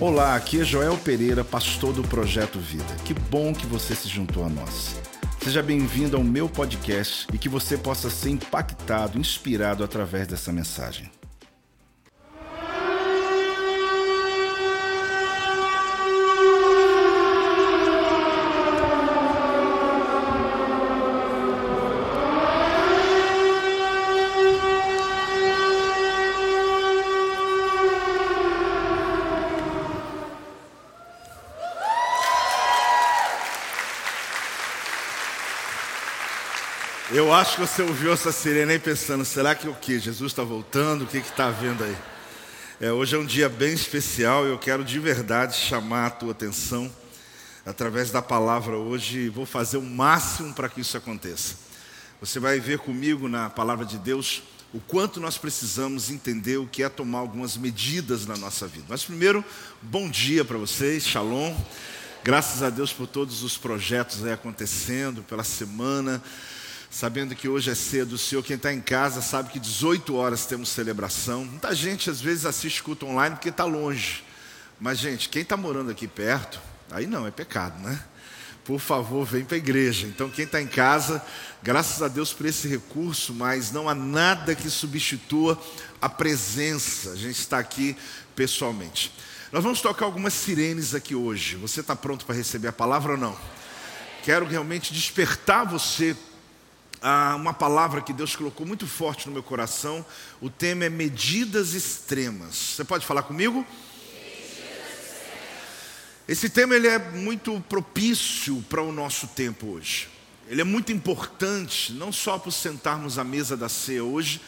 Olá, aqui é Joel Pereira, pastor do Projeto Vida. Que bom que você se juntou a nós. Seja bem-vindo ao meu podcast e que você possa ser impactado, inspirado através dessa mensagem. Eu acho que você ouviu essa sirene aí pensando, será que o que? Jesus está voltando? O que está havendo aí? É, hoje é um dia bem especial e eu quero de verdade chamar a tua atenção através da palavra hoje. Vou fazer o máximo para que isso aconteça. Você vai ver comigo na palavra de Deus o quanto nós precisamos entender o que é tomar algumas medidas na nossa vida. Mas primeiro, bom dia para vocês, shalom. Graças a Deus por todos os projetos aí acontecendo, pela semana sabendo que hoje é cedo, o senhor, quem está em casa, sabe que 18 horas temos celebração. Muita gente às vezes assiste culto online porque está longe. Mas, gente, quem está morando aqui perto, aí não, é pecado, né? Por favor, vem para a igreja. Então, quem está em casa, graças a Deus por esse recurso, mas não há nada que substitua a presença. A gente está aqui pessoalmente. Nós vamos tocar algumas sirenes aqui hoje. Você está pronto para receber a palavra ou não? Quero realmente despertar você uma palavra que Deus colocou muito forte no meu coração. O tema é medidas extremas. Você pode falar comigo? Esse tema ele é muito propício para o nosso tempo hoje. Ele é muito importante, não só para sentarmos à mesa da ceia hoje,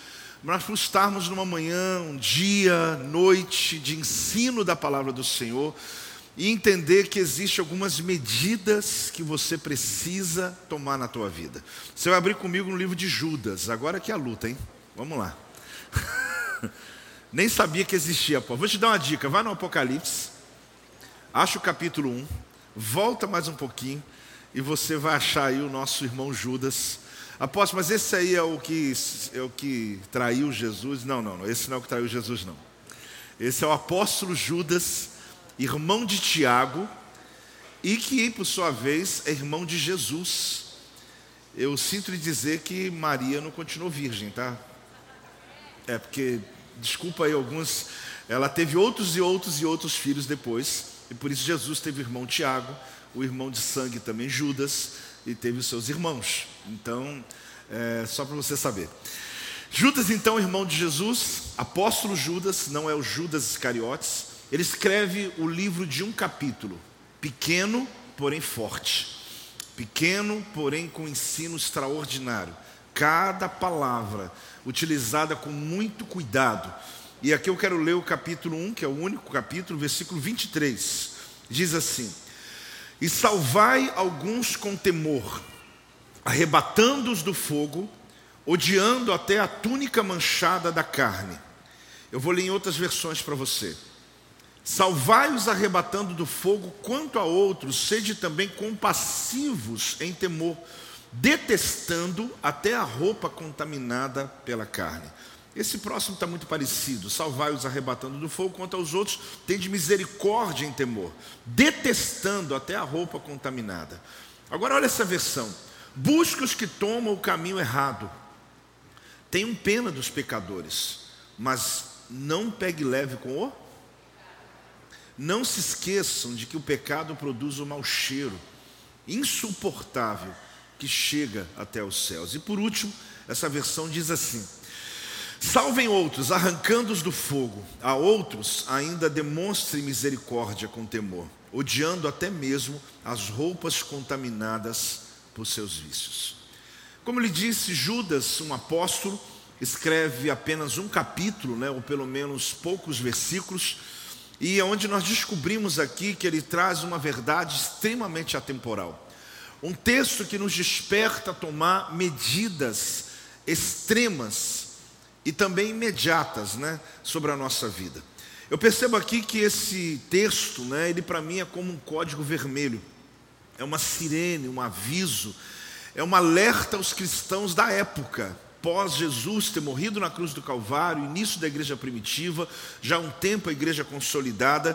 mas para estarmos numa manhã, um dia, noite de ensino da palavra do Senhor e entender que existem algumas medidas que você precisa tomar na tua vida. Você vai abrir comigo no livro de Judas, agora que é a luta, hein? Vamos lá. Nem sabia que existia. Vou te dar uma dica, vai no Apocalipse, acha o capítulo 1, volta mais um pouquinho e você vai achar aí o nosso irmão Judas. Apóstolo, mas esse aí é o que é o que traiu Jesus? Não, não, não, esse não é o que traiu Jesus não. Esse é o apóstolo Judas irmão de Tiago, e que, por sua vez, é irmão de Jesus. Eu sinto lhe dizer que Maria não continuou virgem, tá? É porque, desculpa aí alguns, ela teve outros e outros e outros filhos depois, e por isso Jesus teve o irmão Tiago, o irmão de sangue também Judas, e teve os seus irmãos. Então, é, só para você saber. Judas, então, irmão de Jesus, apóstolo Judas, não é o Judas Iscariotes, ele escreve o livro de um capítulo, pequeno, porém forte. Pequeno, porém com ensino extraordinário. Cada palavra utilizada com muito cuidado. E aqui eu quero ler o capítulo 1, que é o único capítulo, versículo 23. Diz assim: E salvai alguns com temor, arrebatando-os do fogo, odiando até a túnica manchada da carne. Eu vou ler em outras versões para você. Salvai-os arrebatando do fogo, quanto a outros, sede também compassivos em temor, detestando até a roupa contaminada pela carne. Esse próximo está muito parecido. Salvai-os arrebatando do fogo, quanto aos outros, tende misericórdia em temor, detestando até a roupa contaminada. Agora olha essa versão. Busque os que tomam o caminho errado. Tenham pena dos pecadores, mas não pegue leve com o não se esqueçam de que o pecado produz um mau cheiro insuportável que chega até os céus. E por último, essa versão diz assim: Salvem outros, arrancando-os do fogo, a outros ainda demonstrem misericórdia com temor, odiando até mesmo as roupas contaminadas por seus vícios. Como lhe disse Judas, um apóstolo, escreve apenas um capítulo, né, ou pelo menos poucos versículos, e é onde nós descobrimos aqui que ele traz uma verdade extremamente atemporal. Um texto que nos desperta a tomar medidas extremas e também imediatas né, sobre a nossa vida. Eu percebo aqui que esse texto, né, ele para mim é como um código vermelho, é uma sirene, um aviso, é um alerta aos cristãos da época pós Jesus ter morrido na cruz do Calvário, início da igreja primitiva, já há um tempo a igreja consolidada,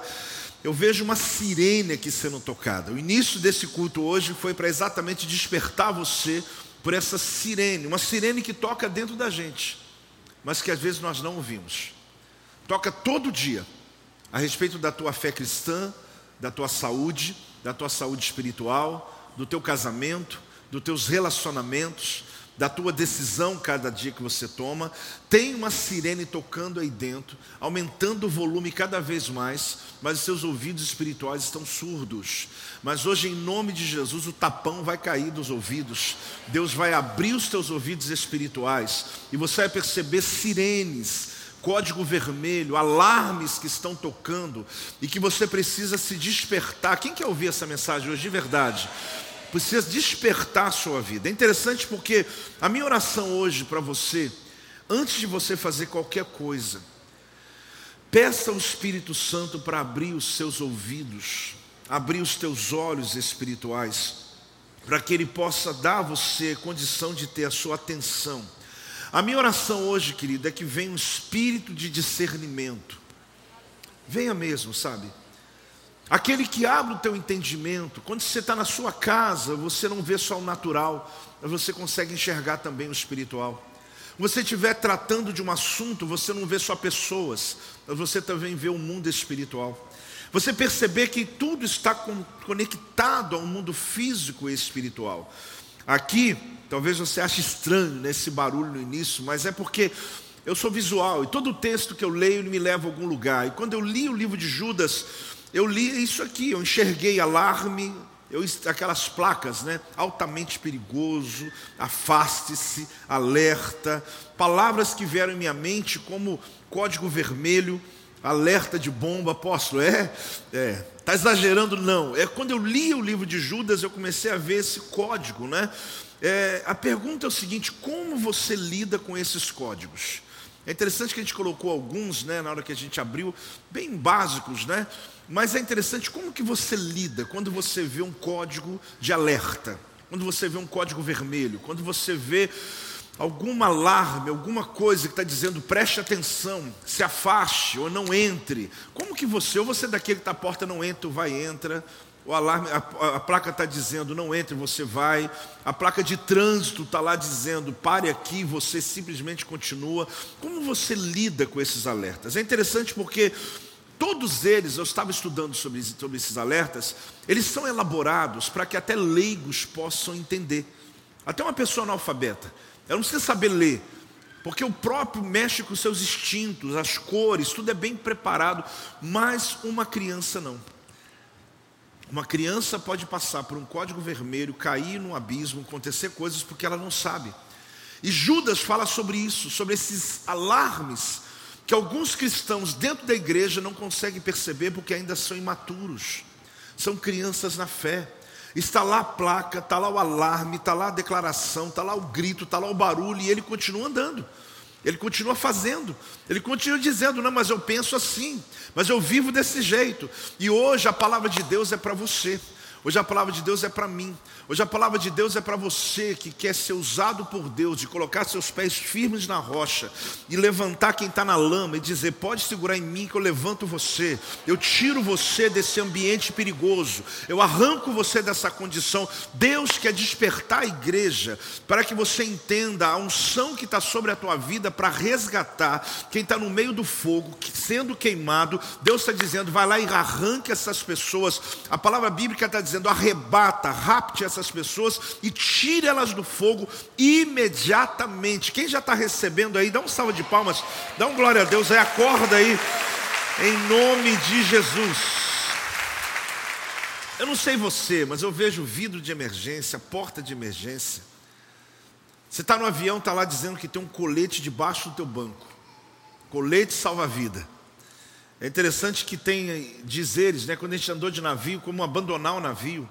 eu vejo uma sirene aqui sendo tocada. O início desse culto hoje foi para exatamente despertar você por essa sirene, uma sirene que toca dentro da gente, mas que às vezes nós não ouvimos. Toca todo dia a respeito da tua fé cristã, da tua saúde, da tua saúde espiritual, do teu casamento, dos teus relacionamentos, da tua decisão cada dia que você toma, tem uma sirene tocando aí dentro, aumentando o volume cada vez mais, mas os seus ouvidos espirituais estão surdos. Mas hoje, em nome de Jesus, o tapão vai cair dos ouvidos, Deus vai abrir os teus ouvidos espirituais e você vai perceber sirenes código vermelho, alarmes que estão tocando e que você precisa se despertar. Quem quer ouvir essa mensagem hoje de verdade? Precisa despertar a sua vida. É interessante porque a minha oração hoje para você, antes de você fazer qualquer coisa, peça ao Espírito Santo para abrir os seus ouvidos, abrir os teus olhos espirituais, para que Ele possa dar a você condição de ter a sua atenção a minha oração hoje, querido, é que venha um espírito de discernimento. Venha mesmo, sabe? Aquele que abre o teu entendimento. Quando você está na sua casa, você não vê só o natural, mas você consegue enxergar também o espiritual. Você estiver tratando de um assunto, você não vê só pessoas, mas você também vê o mundo espiritual. Você perceber que tudo está conectado ao mundo físico e espiritual. Aqui, talvez você ache estranho nesse barulho no início, mas é porque eu sou visual e todo texto que eu leio me leva a algum lugar. E quando eu li o livro de Judas, eu li isso aqui, eu enxerguei alarme, eu, aquelas placas, né? Altamente perigoso, afaste-se, alerta, palavras que vieram em minha mente como código vermelho, alerta de bomba, apóstolo, é, é, Está exagerando? Não. É quando eu li o livro de Judas, eu comecei a ver esse código, né? É, a pergunta é o seguinte: como você lida com esses códigos? É interessante que a gente colocou alguns, né, na hora que a gente abriu, bem básicos, né? Mas é interessante como que você lida quando você vê um código de alerta, quando você vê um código vermelho, quando você vê algum alarme, alguma coisa que está dizendo preste atenção, se afaste ou não entre. Como que você, ou você é daquele que está à porta não entra, ou vai entra, o alarme, a, a placa está dizendo não entre, você vai, a placa de trânsito está lá dizendo pare aqui, você simplesmente continua. Como você lida com esses alertas? É interessante porque todos eles, eu estava estudando sobre, sobre esses alertas, eles são elaborados para que até leigos possam entender. Até uma pessoa analfabeta. Ela não precisa saber ler, porque o próprio mexe com seus instintos, as cores, tudo é bem preparado, mas uma criança não. Uma criança pode passar por um código vermelho, cair num abismo, acontecer coisas porque ela não sabe. E Judas fala sobre isso, sobre esses alarmes que alguns cristãos dentro da igreja não conseguem perceber porque ainda são imaturos, são crianças na fé. Está lá a placa, está lá o alarme, está lá a declaração, está lá o grito, está lá o barulho, e ele continua andando. Ele continua fazendo, ele continua dizendo: Não, mas eu penso assim, mas eu vivo desse jeito. E hoje a palavra de Deus é para você, hoje a palavra de Deus é para mim, Hoje a palavra de Deus é para você que quer ser usado por Deus, de colocar seus pés firmes na rocha e levantar quem está na lama e dizer: pode segurar em mim que eu levanto você, eu tiro você desse ambiente perigoso, eu arranco você dessa condição. Deus quer despertar a igreja para que você entenda a unção que está sobre a tua vida para resgatar quem está no meio do fogo, sendo queimado. Deus está dizendo: vai lá e arranque essas pessoas. A palavra bíblica está dizendo: arrebata, rapte essas pessoas e tire elas do fogo imediatamente. Quem já está recebendo aí, dá um salva de palmas, dá um glória a Deus aí, acorda aí, em nome de Jesus. Eu não sei você, mas eu vejo vidro de emergência, porta de emergência. Você está no avião, está lá dizendo que tem um colete debaixo do teu banco. Colete salva-vida. É interessante que tem dizeres, né, quando a gente andou de navio, como abandonar o navio.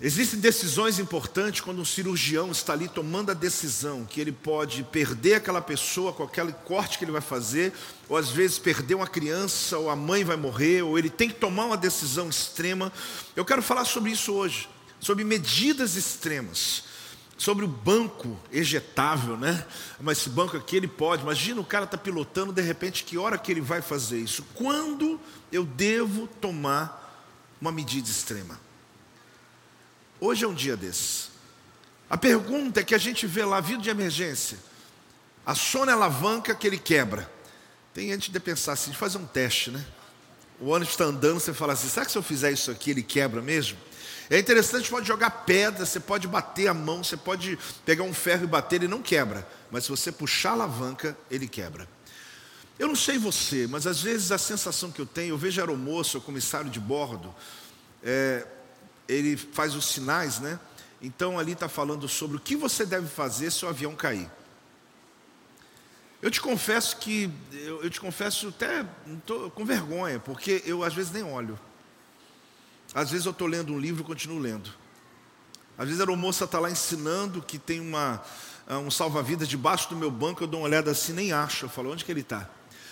Existem decisões importantes quando um cirurgião está ali tomando a decisão que ele pode perder aquela pessoa com aquele corte que ele vai fazer, ou às vezes perder uma criança, ou a mãe vai morrer, ou ele tem que tomar uma decisão extrema. Eu quero falar sobre isso hoje, sobre medidas extremas, sobre o banco ejetável, né? Mas esse banco aqui ele pode. Imagina o cara está pilotando, de repente, que hora que ele vai fazer isso? Quando eu devo tomar uma medida extrema? Hoje é um dia desses. A pergunta é que a gente vê lá, vindo de emergência, a alavanca que ele quebra. Tem gente de pensar assim, de fazer um teste, né? O ônibus está andando, você fala assim, será que se eu fizer isso aqui ele quebra mesmo? É interessante, pode jogar pedra, você pode bater a mão, você pode pegar um ferro e bater, ele não quebra. Mas se você puxar a alavanca, ele quebra. Eu não sei você, mas às vezes a sensação que eu tenho, eu vejo a aeromoça, o comissário de bordo, é, ele faz os sinais, né? Então ali está falando sobre o que você deve fazer se o avião cair. Eu te confesso que, eu, eu te confesso até tô com vergonha, porque eu às vezes nem olho. Às vezes eu estou lendo um livro e continuo lendo. Às vezes a moça está lá ensinando que tem uma, ah, um salva-vidas debaixo do meu banco, eu dou uma olhada assim, nem acho. Eu falo, onde que ele está?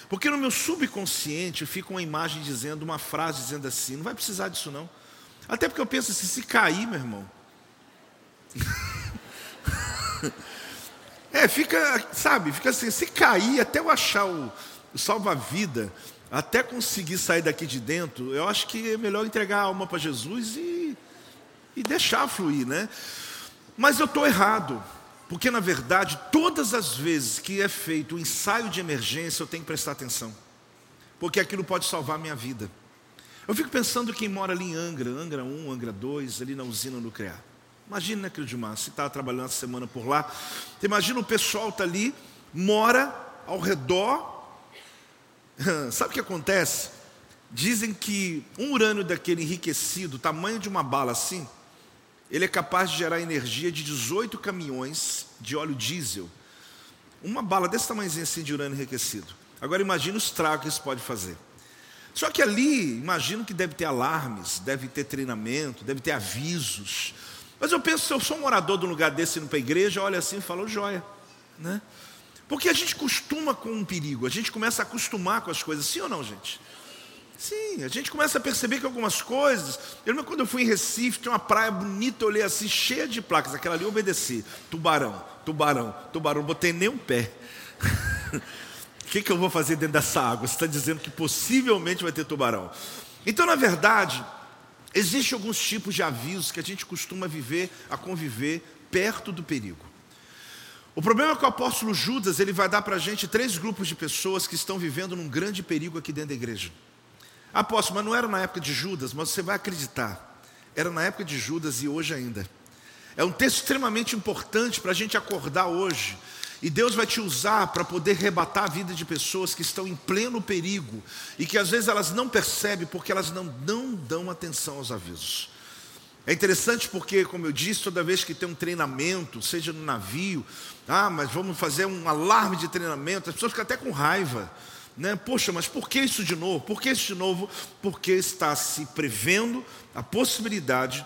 Porque no meu subconsciente fica uma imagem dizendo, uma frase dizendo assim, não vai precisar disso não. Até porque eu penso assim, se cair, meu irmão. é, fica, sabe, fica assim, se cair, até eu achar o, o salva-vida, até conseguir sair daqui de dentro, eu acho que é melhor entregar a alma para Jesus e, e deixar fluir, né? Mas eu estou errado, porque na verdade, todas as vezes que é feito o um ensaio de emergência, eu tenho que prestar atenção, porque aquilo pode salvar a minha vida. Eu fico pensando quem mora ali em Angra, Angra 1, Angra 2, ali na usina nuclear. Imagina, né, Cildimar, se está trabalhando essa semana por lá. Imagina o pessoal está ali, mora ao redor Sabe o que acontece? Dizem que um urânio daquele enriquecido, tamanho de uma bala assim, ele é capaz de gerar energia de 18 caminhões de óleo diesel. Uma bala desse tamanhozinho assim de urânio enriquecido. Agora imagine o estrago que isso pode fazer. Só que ali, imagino que deve ter alarmes, deve ter treinamento, deve ter avisos. Mas eu penso, se eu sou um morador de um lugar desse indo para a igreja, olha assim e falo, joia. Né? Porque a gente costuma com um perigo, a gente começa a acostumar com as coisas, sim ou não, gente? Sim, a gente começa a perceber que algumas coisas. Eu lembro quando eu fui em Recife, tinha uma praia bonita, eu olhei assim, cheia de placas, aquela ali eu obedeci. Tubarão, tubarão, tubarão, não botei nem um pé. O que, que eu vou fazer dentro dessa água? Você está dizendo que possivelmente vai ter tubarão. Então, na verdade, existem alguns tipos de avisos que a gente costuma viver, a conviver perto do perigo. O problema é que o apóstolo Judas ele vai dar para a gente três grupos de pessoas que estão vivendo num grande perigo aqui dentro da igreja. Apóstolo, mas não era na época de Judas, mas você vai acreditar. Era na época de Judas e hoje ainda. É um texto extremamente importante para a gente acordar hoje. E Deus vai te usar para poder rebatar a vida de pessoas que estão em pleno perigo e que às vezes elas não percebem porque elas não, não dão atenção aos avisos. É interessante porque, como eu disse, toda vez que tem um treinamento, seja no navio, ah, mas vamos fazer um alarme de treinamento, as pessoas ficam até com raiva. Né? Poxa, mas por que isso de novo? Por que isso de novo? Porque está se prevendo a possibilidade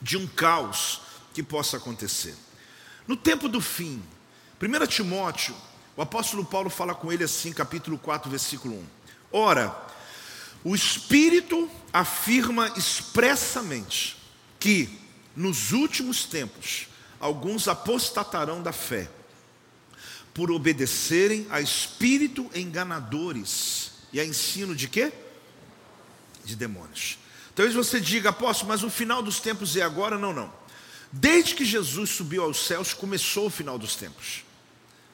de um caos que possa acontecer. No tempo do fim, 1 Timóteo, o apóstolo Paulo fala com ele assim, capítulo 4, versículo 1. Ora, o Espírito afirma expressamente que nos últimos tempos alguns apostatarão da fé por obedecerem a espírito enganadores e a ensino de quê? De demônios. Talvez você diga, apóstolo, mas o final dos tempos é agora? Não, não. Desde que Jesus subiu aos céus, começou o final dos tempos.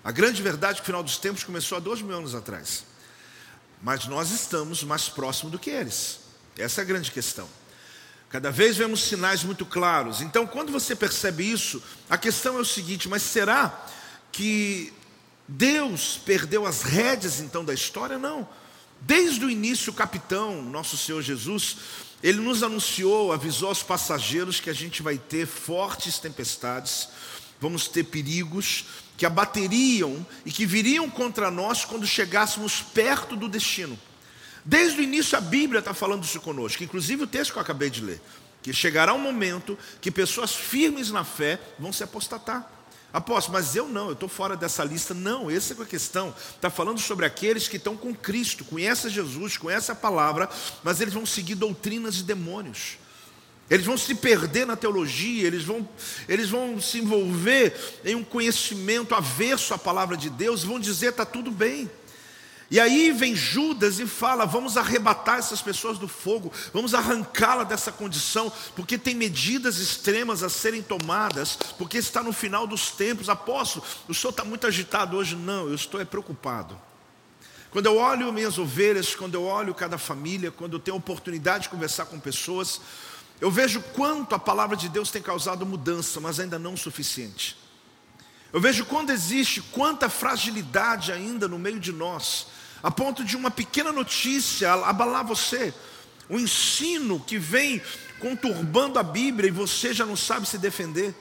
A grande verdade é que o final dos tempos começou há dois mil anos atrás. Mas nós estamos mais próximos do que eles. Essa é a grande questão. Cada vez vemos sinais muito claros. Então, quando você percebe isso, a questão é o seguinte: mas será que Deus perdeu as rédeas então da história? Não. Desde o início, o capitão, nosso Senhor Jesus, ele nos anunciou, avisou aos passageiros que a gente vai ter fortes tempestades, vamos ter perigos que abateriam e que viriam contra nós quando chegássemos perto do destino. Desde o início a Bíblia está falando isso conosco, inclusive o texto que eu acabei de ler. Que chegará um momento que pessoas firmes na fé vão se apostatar. Apóstolo, mas eu não, eu estou fora dessa lista. Não, essa é a questão. Está falando sobre aqueles que estão com Cristo, conhecem Jesus, conhecem a palavra, mas eles vão seguir doutrinas de demônios. Eles vão se perder na teologia, eles vão, eles vão se envolver em um conhecimento averso à palavra de Deus, vão dizer está tudo bem. E aí vem Judas e fala: vamos arrebatar essas pessoas do fogo, vamos arrancá-la dessa condição, porque tem medidas extremas a serem tomadas, porque está no final dos tempos. Apóstolo, o senhor está muito agitado hoje? Não, eu estou é preocupado. Quando eu olho minhas ovelhas, quando eu olho cada família, quando eu tenho oportunidade de conversar com pessoas, eu vejo quanto a palavra de Deus tem causado mudança, mas ainda não o suficiente. Eu vejo quando existe quanta fragilidade ainda no meio de nós, a ponto de uma pequena notícia abalar você, o ensino que vem conturbando a Bíblia e você já não sabe se defender,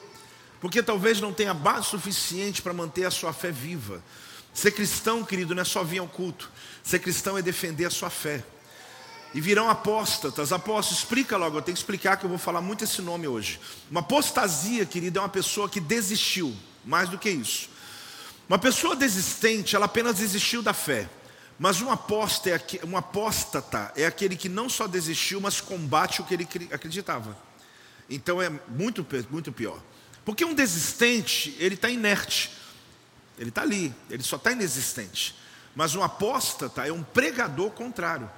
porque talvez não tenha base suficiente para manter a sua fé viva. Ser cristão, querido, não é só vir ao culto, ser cristão é defender a sua fé. E virão apóstatas, apóstolos, explica logo, eu tenho que explicar que eu vou falar muito esse nome hoje. Uma apostasia, querido, é uma pessoa que desistiu mais do que isso. Uma pessoa desistente, ela apenas desistiu da fé. Mas um, é, um apóstata é aquele que não só desistiu, mas combate o que ele acreditava. Então é muito, muito pior. Porque um desistente, ele está inerte. Ele está ali, ele só está inexistente. Mas um apóstata é um pregador contrário.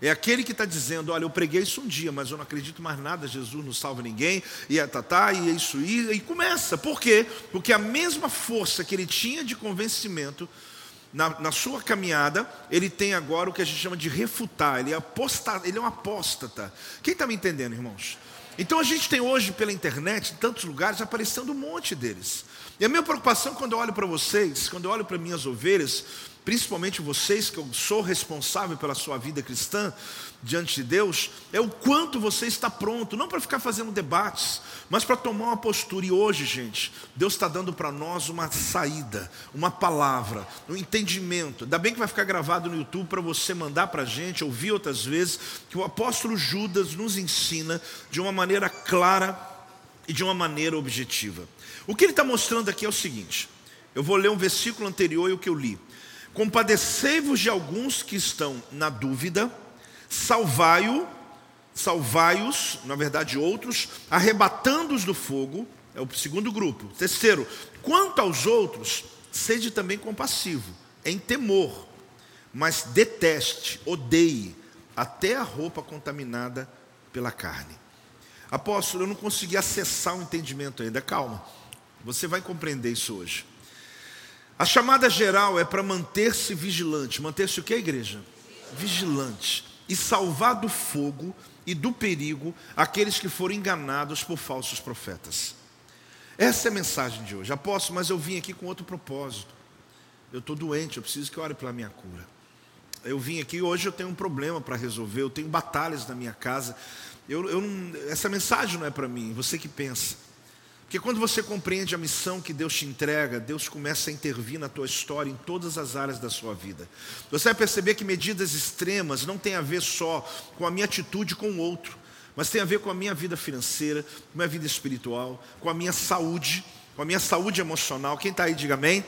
É aquele que está dizendo: Olha, eu preguei isso um dia, mas eu não acredito mais nada, Jesus não salva ninguém, e é tatá, e é isso, e, e começa. Por quê? Porque a mesma força que ele tinha de convencimento na, na sua caminhada, ele tem agora o que a gente chama de refutar, ele é, aposta, ele é um apóstata. Quem está me entendendo, irmãos? Então a gente tem hoje pela internet, em tantos lugares, aparecendo um monte deles. E a minha preocupação quando eu olho para vocês, quando eu olho para minhas ovelhas, principalmente vocês, que eu sou responsável pela sua vida cristã diante de Deus, é o quanto você está pronto, não para ficar fazendo debates, mas para tomar uma postura. E hoje, gente, Deus está dando para nós uma saída, uma palavra, um entendimento. Ainda bem que vai ficar gravado no YouTube para você mandar para a gente, ouvir outras vezes, que o apóstolo Judas nos ensina de uma maneira clara e de uma maneira objetiva. O que ele está mostrando aqui é o seguinte: eu vou ler um versículo anterior e o que eu li. Compadecei-vos de alguns que estão na dúvida, salvai-o, salvai-os, na verdade outros, arrebatando-os do fogo, é o segundo grupo. Terceiro, quanto aos outros, sede também compassivo, em temor, mas deteste, odeie, até a roupa contaminada pela carne. Apóstolo, eu não consegui acessar o entendimento ainda, calma, você vai compreender isso hoje. A chamada geral é para manter-se vigilante. Manter-se o que, igreja? Vigilante. E salvar do fogo e do perigo aqueles que foram enganados por falsos profetas. Essa é a mensagem de hoje. Apóstolo, mas eu vim aqui com outro propósito. Eu estou doente, eu preciso que ore pela minha cura. Eu vim aqui hoje, eu tenho um problema para resolver, eu tenho batalhas na minha casa. Eu, eu não, essa mensagem não é para mim, você que pensa. Porque quando você compreende a missão que Deus te entrega, Deus começa a intervir na tua história em todas as áreas da sua vida. Você vai perceber que medidas extremas não tem a ver só com a minha atitude com o outro, mas tem a ver com a minha vida financeira, com a minha vida espiritual, com a minha saúde, com a minha saúde emocional. Quem está aí, diga amém.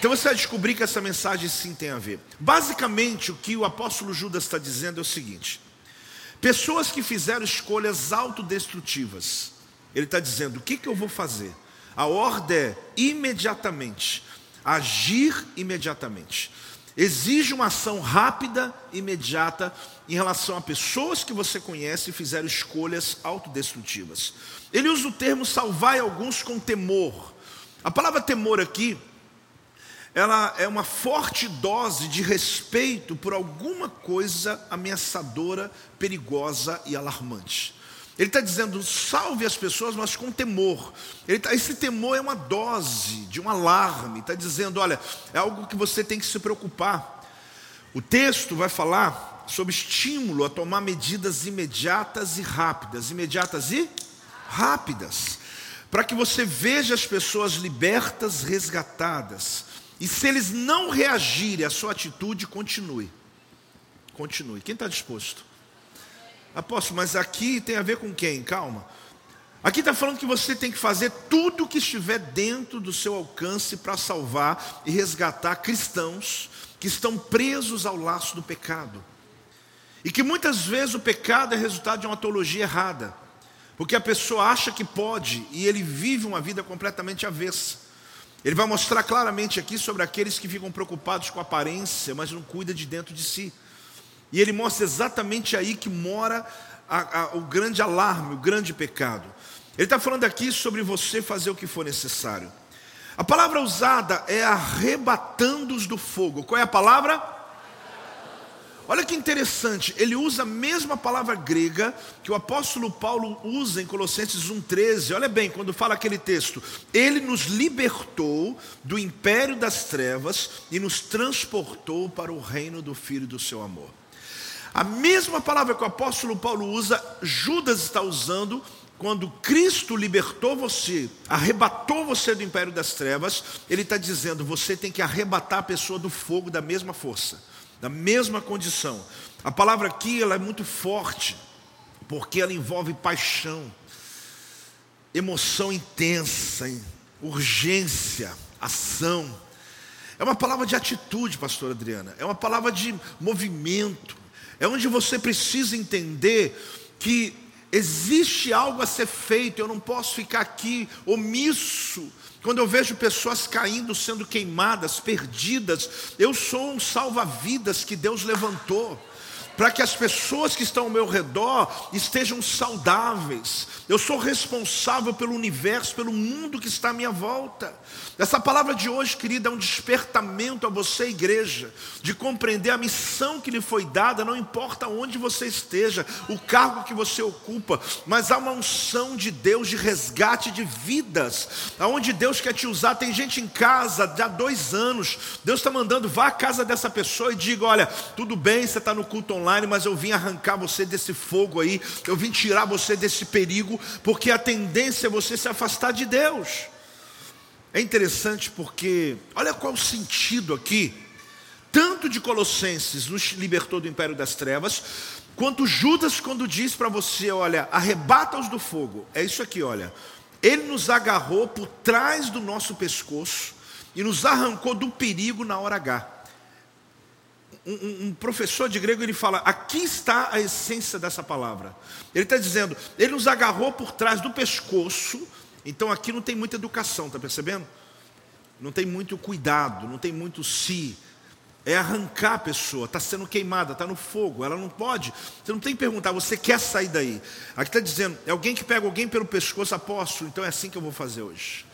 Então você vai descobrir que essa mensagem sim tem a ver. Basicamente, o que o apóstolo Judas está dizendo é o seguinte: pessoas que fizeram escolhas autodestrutivas, ele está dizendo: o que, que eu vou fazer? A ordem é imediatamente, agir imediatamente. Exige uma ação rápida, imediata, em relação a pessoas que você conhece e fizeram escolhas autodestrutivas. Ele usa o termo salvar alguns com temor. A palavra temor aqui, ela é uma forte dose de respeito por alguma coisa ameaçadora, perigosa e alarmante. Ele está dizendo, salve as pessoas, mas com temor. Tá, esse temor é uma dose de um alarme. Está dizendo, olha, é algo que você tem que se preocupar. O texto vai falar sobre estímulo a tomar medidas imediatas e rápidas. Imediatas e rápidas. Para que você veja as pessoas libertas, resgatadas. E se eles não reagirem à sua atitude, continue. Continue. Quem está disposto? Apóstolo, mas aqui tem a ver com quem? Calma. Aqui está falando que você tem que fazer tudo o que estiver dentro do seu alcance para salvar e resgatar cristãos que estão presos ao laço do pecado. E que muitas vezes o pecado é resultado de uma teologia errada. Porque a pessoa acha que pode e ele vive uma vida completamente avessa. Ele vai mostrar claramente aqui sobre aqueles que ficam preocupados com a aparência, mas não cuida de dentro de si. E ele mostra exatamente aí que mora a, a, o grande alarme, o grande pecado. Ele está falando aqui sobre você fazer o que for necessário. A palavra usada é arrebatando-os do fogo. Qual é a palavra? Olha que interessante, ele usa a mesma palavra grega que o apóstolo Paulo usa em Colossenses 1,13. Olha bem, quando fala aquele texto: Ele nos libertou do império das trevas e nos transportou para o reino do Filho do seu amor. A mesma palavra que o apóstolo Paulo usa, Judas está usando quando Cristo libertou você, arrebatou você do império das trevas, ele está dizendo: você tem que arrebatar a pessoa do fogo da mesma força, da mesma condição. A palavra aqui ela é muito forte, porque ela envolve paixão, emoção intensa, urgência, ação. É uma palavra de atitude, pastor Adriana, é uma palavra de movimento, é onde você precisa entender que Existe algo a ser feito, eu não posso ficar aqui omisso. Quando eu vejo pessoas caindo, sendo queimadas, perdidas, eu sou um salva-vidas que Deus levantou para que as pessoas que estão ao meu redor estejam saudáveis. Eu sou responsável pelo universo, pelo mundo que está à minha volta. Essa palavra de hoje, querida, é um despertamento a você, igreja, de compreender a missão que lhe foi dada, não importa onde você esteja, o cargo que você ocupa, mas há uma unção de Deus de resgate de vidas, aonde Deus quer te usar. Tem gente em casa há dois anos, Deus está mandando, vá à casa dessa pessoa e diga: olha, tudo bem, você está no culto online, mas eu vim arrancar você desse fogo aí, eu vim tirar você desse perigo, porque a tendência é você se afastar de Deus. É interessante porque, olha qual o sentido aqui, tanto de Colossenses nos libertou do império das trevas, quanto Judas quando diz para você, olha, arrebata-os do fogo. É isso aqui, olha. Ele nos agarrou por trás do nosso pescoço e nos arrancou do perigo na hora H. Um, um, professor de grego ele fala: aqui está a essência dessa palavra. Ele está dizendo, ele nos agarrou por trás do pescoço então aqui não tem muita educação, está percebendo? Não tem muito cuidado, não tem muito si. É arrancar a pessoa, está sendo queimada, está no fogo, ela não pode. Você não tem que perguntar, você quer sair daí? Aqui está dizendo, é alguém que pega alguém pelo pescoço, apóstolo, então é assim que eu vou fazer hoje.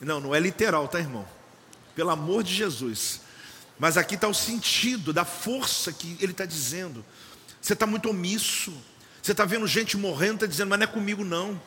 Não, não é literal, tá, irmão? Pelo amor de Jesus. Mas aqui está o sentido da força que ele está dizendo. Você está muito omisso. Você está vendo gente morrendo, está dizendo, mas não é comigo não.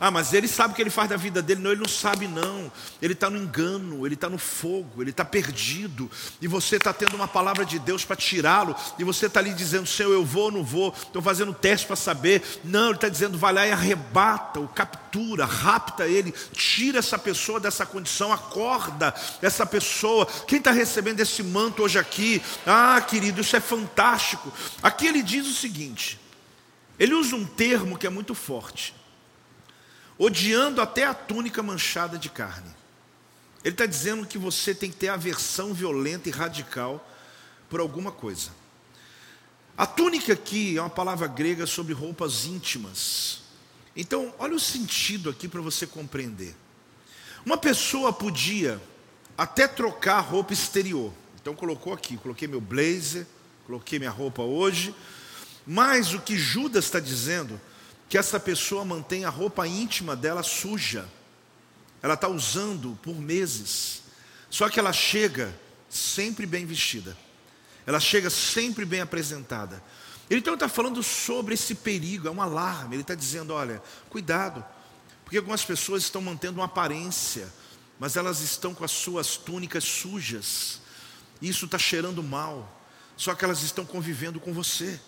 Ah, mas ele sabe o que ele faz da vida dele. Não, ele não sabe, não. Ele está no engano, ele está no fogo, ele está perdido. E você está tendo uma palavra de Deus para tirá-lo. E você está ali dizendo, Senhor, eu vou ou não vou. Estou fazendo teste para saber. Não, ele está dizendo, vai lá e arrebata, o captura, rapta ele, tira essa pessoa dessa condição, acorda essa pessoa. Quem está recebendo esse manto hoje aqui? Ah, querido, isso é fantástico. Aqui ele diz o seguinte: ele usa um termo que é muito forte odiando até a túnica manchada de carne. Ele está dizendo que você tem que ter aversão violenta e radical por alguma coisa. A túnica aqui é uma palavra grega sobre roupas íntimas. Então, olha o sentido aqui para você compreender. Uma pessoa podia até trocar roupa exterior. Então, colocou aqui, coloquei meu blazer, coloquei minha roupa hoje. Mas o que Judas está dizendo que essa pessoa mantém a roupa íntima dela suja. Ela está usando por meses. Só que ela chega sempre bem vestida. Ela chega sempre bem apresentada. Ele então está falando sobre esse perigo, é um alarme. Ele está dizendo: olha, cuidado, porque algumas pessoas estão mantendo uma aparência, mas elas estão com as suas túnicas sujas. Isso está cheirando mal. Só que elas estão convivendo com você.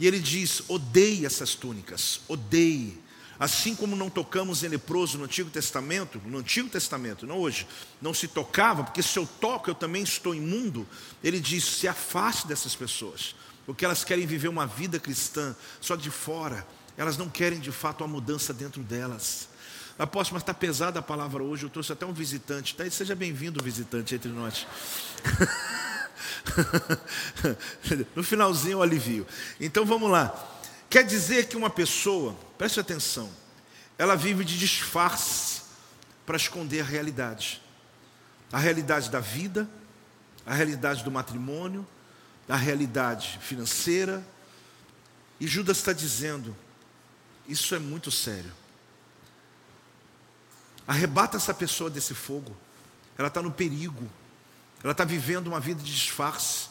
E ele diz: odeie essas túnicas, odeie. Assim como não tocamos em leproso no Antigo Testamento, no Antigo Testamento, não hoje, não se tocava, porque se eu toco eu também estou imundo. Ele diz: se afaste dessas pessoas, porque elas querem viver uma vida cristã só de fora, elas não querem de fato uma mudança dentro delas. Apóstolo, mas está pesada a palavra hoje, eu trouxe até um visitante, tá? seja bem-vindo, visitante entre nós. no finalzinho o alivio. Então vamos lá. Quer dizer que uma pessoa, preste atenção, ela vive de disfarce para esconder a realidade. A realidade da vida, a realidade do matrimônio, a realidade financeira. E Judas está dizendo: isso é muito sério. Arrebata essa pessoa desse fogo. Ela está no perigo. Ela está vivendo uma vida de disfarce.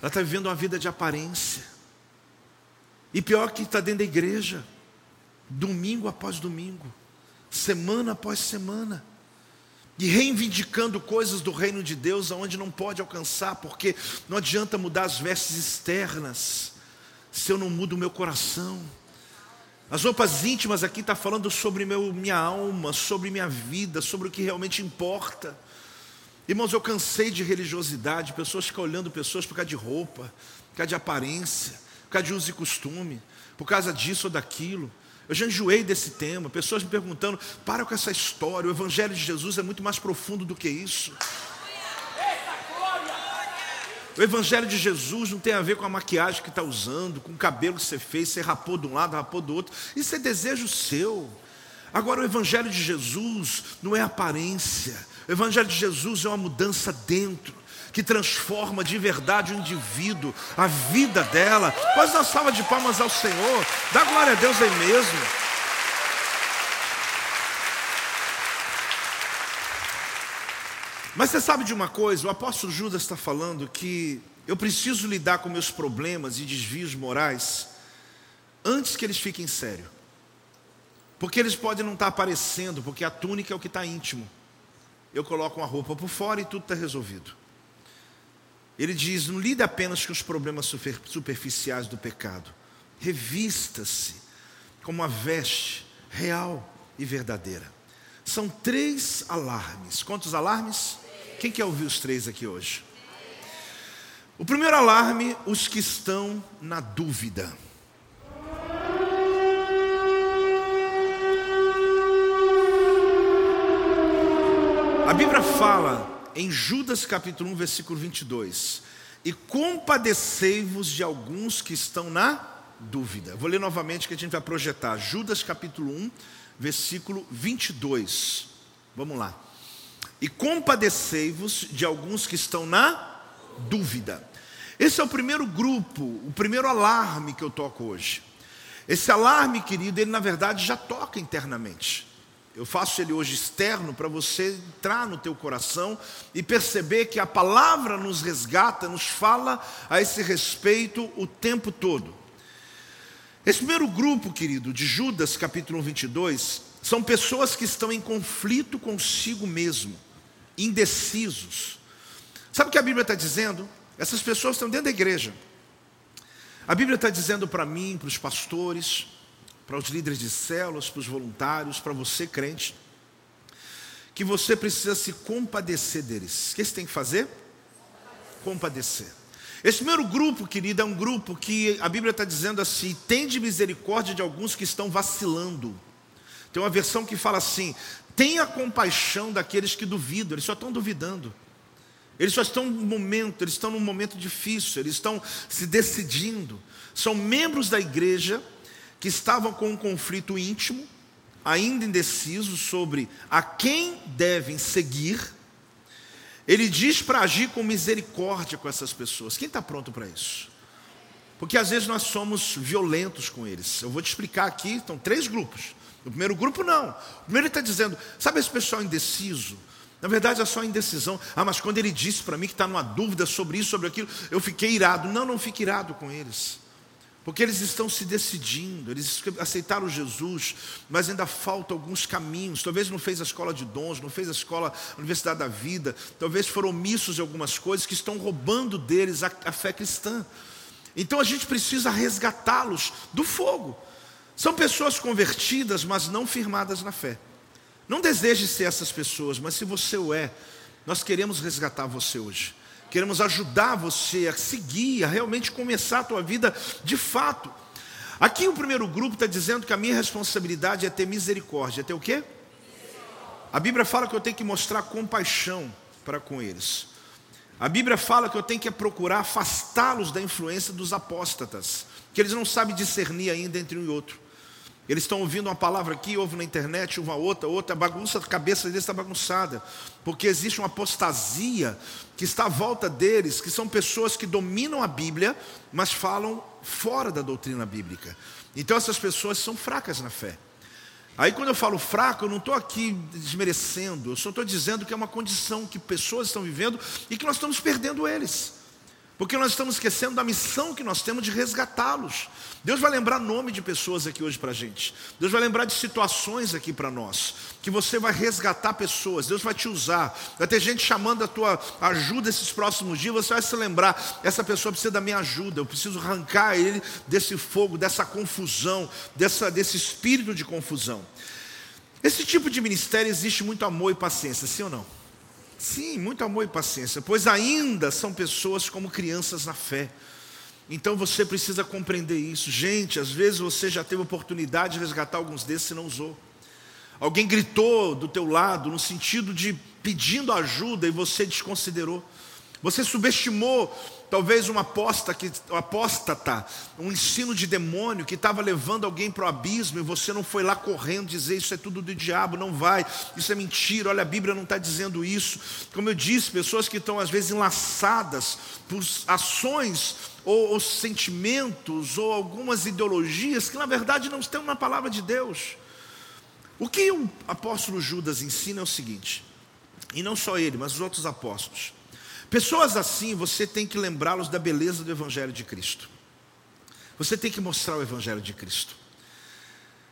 Ela está vivendo uma vida de aparência. E pior que está dentro da igreja domingo após domingo, semana após semana, e reivindicando coisas do reino de Deus aonde não pode alcançar, porque não adianta mudar as vestes externas, se eu não mudo o meu coração. As roupas íntimas aqui está falando sobre meu, minha alma, sobre minha vida, sobre o que realmente importa. Irmãos, eu cansei de religiosidade, pessoas ficam olhando pessoas por causa de roupa, por causa de aparência, por causa de uso e costume, por causa disso ou daquilo. Eu já enjoei desse tema, pessoas me perguntando, para com essa história, o Evangelho de Jesus é muito mais profundo do que isso. O Evangelho de Jesus não tem a ver com a maquiagem que está usando, com o cabelo que você fez, você rapou de um lado, rapou do outro. Isso é desejo seu. Agora, o Evangelho de Jesus não é aparência. O Evangelho de Jesus é uma mudança dentro que transforma de verdade o indivíduo, a vida dela. Pode dar salva de palmas ao Senhor, dá glória a Deus aí mesmo. Mas você sabe de uma coisa? O apóstolo Judas está falando que eu preciso lidar com meus problemas e desvios morais antes que eles fiquem sério. Porque eles podem não estar aparecendo, porque a túnica é o que está íntimo. Eu coloco uma roupa por fora e tudo está resolvido. Ele diz: não lide apenas com os problemas superficiais do pecado, revista-se como uma veste real e verdadeira. São três alarmes. Quantos alarmes? Quem quer ouvir os três aqui hoje? O primeiro alarme, os que estão na dúvida. A Bíblia fala em Judas capítulo 1, versículo 22. E compadecei-vos de alguns que estão na dúvida. Vou ler novamente que a gente vai projetar. Judas capítulo 1, versículo 22. Vamos lá. E compadecei-vos de alguns que estão na dúvida. Esse é o primeiro grupo, o primeiro alarme que eu toco hoje. Esse alarme, querido, ele na verdade já toca internamente. Eu faço ele hoje externo para você entrar no teu coração e perceber que a palavra nos resgata, nos fala a esse respeito o tempo todo. Esse primeiro grupo, querido, de Judas, capítulo 22, são pessoas que estão em conflito consigo mesmo, indecisos. Sabe o que a Bíblia está dizendo? Essas pessoas estão dentro da igreja. A Bíblia está dizendo para mim, para os pastores, para os líderes de células, para os voluntários, para você crente, que você precisa se compadecer deles. O que você tem que fazer? Compadecer. Esse primeiro grupo, querido, é um grupo que a Bíblia está dizendo assim: tende misericórdia de alguns que estão vacilando. Tem uma versão que fala assim: tenha compaixão daqueles que duvidam, eles só estão duvidando. Eles só estão num momento, eles estão num momento difícil, eles estão se decidindo. São membros da igreja que estavam com um conflito íntimo, ainda indeciso sobre a quem devem seguir, ele diz para agir com misericórdia com essas pessoas. Quem está pronto para isso? Porque às vezes nós somos violentos com eles. Eu vou te explicar aqui, estão três grupos. O primeiro grupo não. O primeiro está dizendo, sabe esse pessoal indeciso? Na verdade é só indecisão. Ah, mas quando ele disse para mim que está numa dúvida sobre isso, sobre aquilo, eu fiquei irado. Não, não fique irado com eles. Porque eles estão se decidindo, eles aceitaram Jesus, mas ainda faltam alguns caminhos. Talvez não fez a escola de dons, não fez a escola, a Universidade da Vida, talvez foram omissos em algumas coisas que estão roubando deles a, a fé cristã. Então a gente precisa resgatá-los do fogo. São pessoas convertidas, mas não firmadas na fé. Não deseje ser essas pessoas, mas se você o é, nós queremos resgatar você hoje. Queremos ajudar você a seguir, a realmente começar a tua vida de fato. Aqui o primeiro grupo está dizendo que a minha responsabilidade é ter misericórdia. É ter o quê? A Bíblia fala que eu tenho que mostrar compaixão para com eles. A Bíblia fala que eu tenho que procurar afastá-los da influência dos apóstatas, que eles não sabem discernir ainda entre um e outro. Eles estão ouvindo uma palavra aqui, ouvem na internet, uma outra, outra, bagunça, a cabeça deles está bagunçada. Porque existe uma apostasia que está à volta deles, que são pessoas que dominam a Bíblia, mas falam fora da doutrina bíblica. Então essas pessoas são fracas na fé. Aí quando eu falo fraco, eu não estou aqui desmerecendo, eu só estou dizendo que é uma condição que pessoas estão vivendo e que nós estamos perdendo eles. Porque nós estamos esquecendo da missão que nós temos de resgatá-los. Deus vai lembrar nome de pessoas aqui hoje para a gente. Deus vai lembrar de situações aqui para nós. Que você vai resgatar pessoas. Deus vai te usar. Vai ter gente chamando a tua ajuda esses próximos dias. Você vai se lembrar: essa pessoa precisa da minha ajuda. Eu preciso arrancar ele desse fogo, dessa confusão, dessa, desse espírito de confusão. Esse tipo de ministério existe muito amor e paciência, sim ou não? Sim, muito amor e paciência, pois ainda são pessoas como crianças na fé. Então você precisa compreender isso. Gente, às vezes você já teve oportunidade de resgatar alguns desses e não usou. Alguém gritou do teu lado no sentido de pedindo ajuda e você desconsiderou. Você subestimou talvez uma aposta que, apóstata, um ensino de demônio que estava levando alguém para o abismo e você não foi lá correndo dizer isso é tudo do diabo, não vai, isso é mentira, olha a Bíblia não está dizendo isso. Como eu disse, pessoas que estão às vezes enlaçadas por ações ou, ou sentimentos ou algumas ideologias que na verdade não estão na palavra de Deus. O que o apóstolo Judas ensina é o seguinte, e não só ele, mas os outros apóstolos. Pessoas assim, você tem que lembrá-los da beleza do Evangelho de Cristo. Você tem que mostrar o Evangelho de Cristo.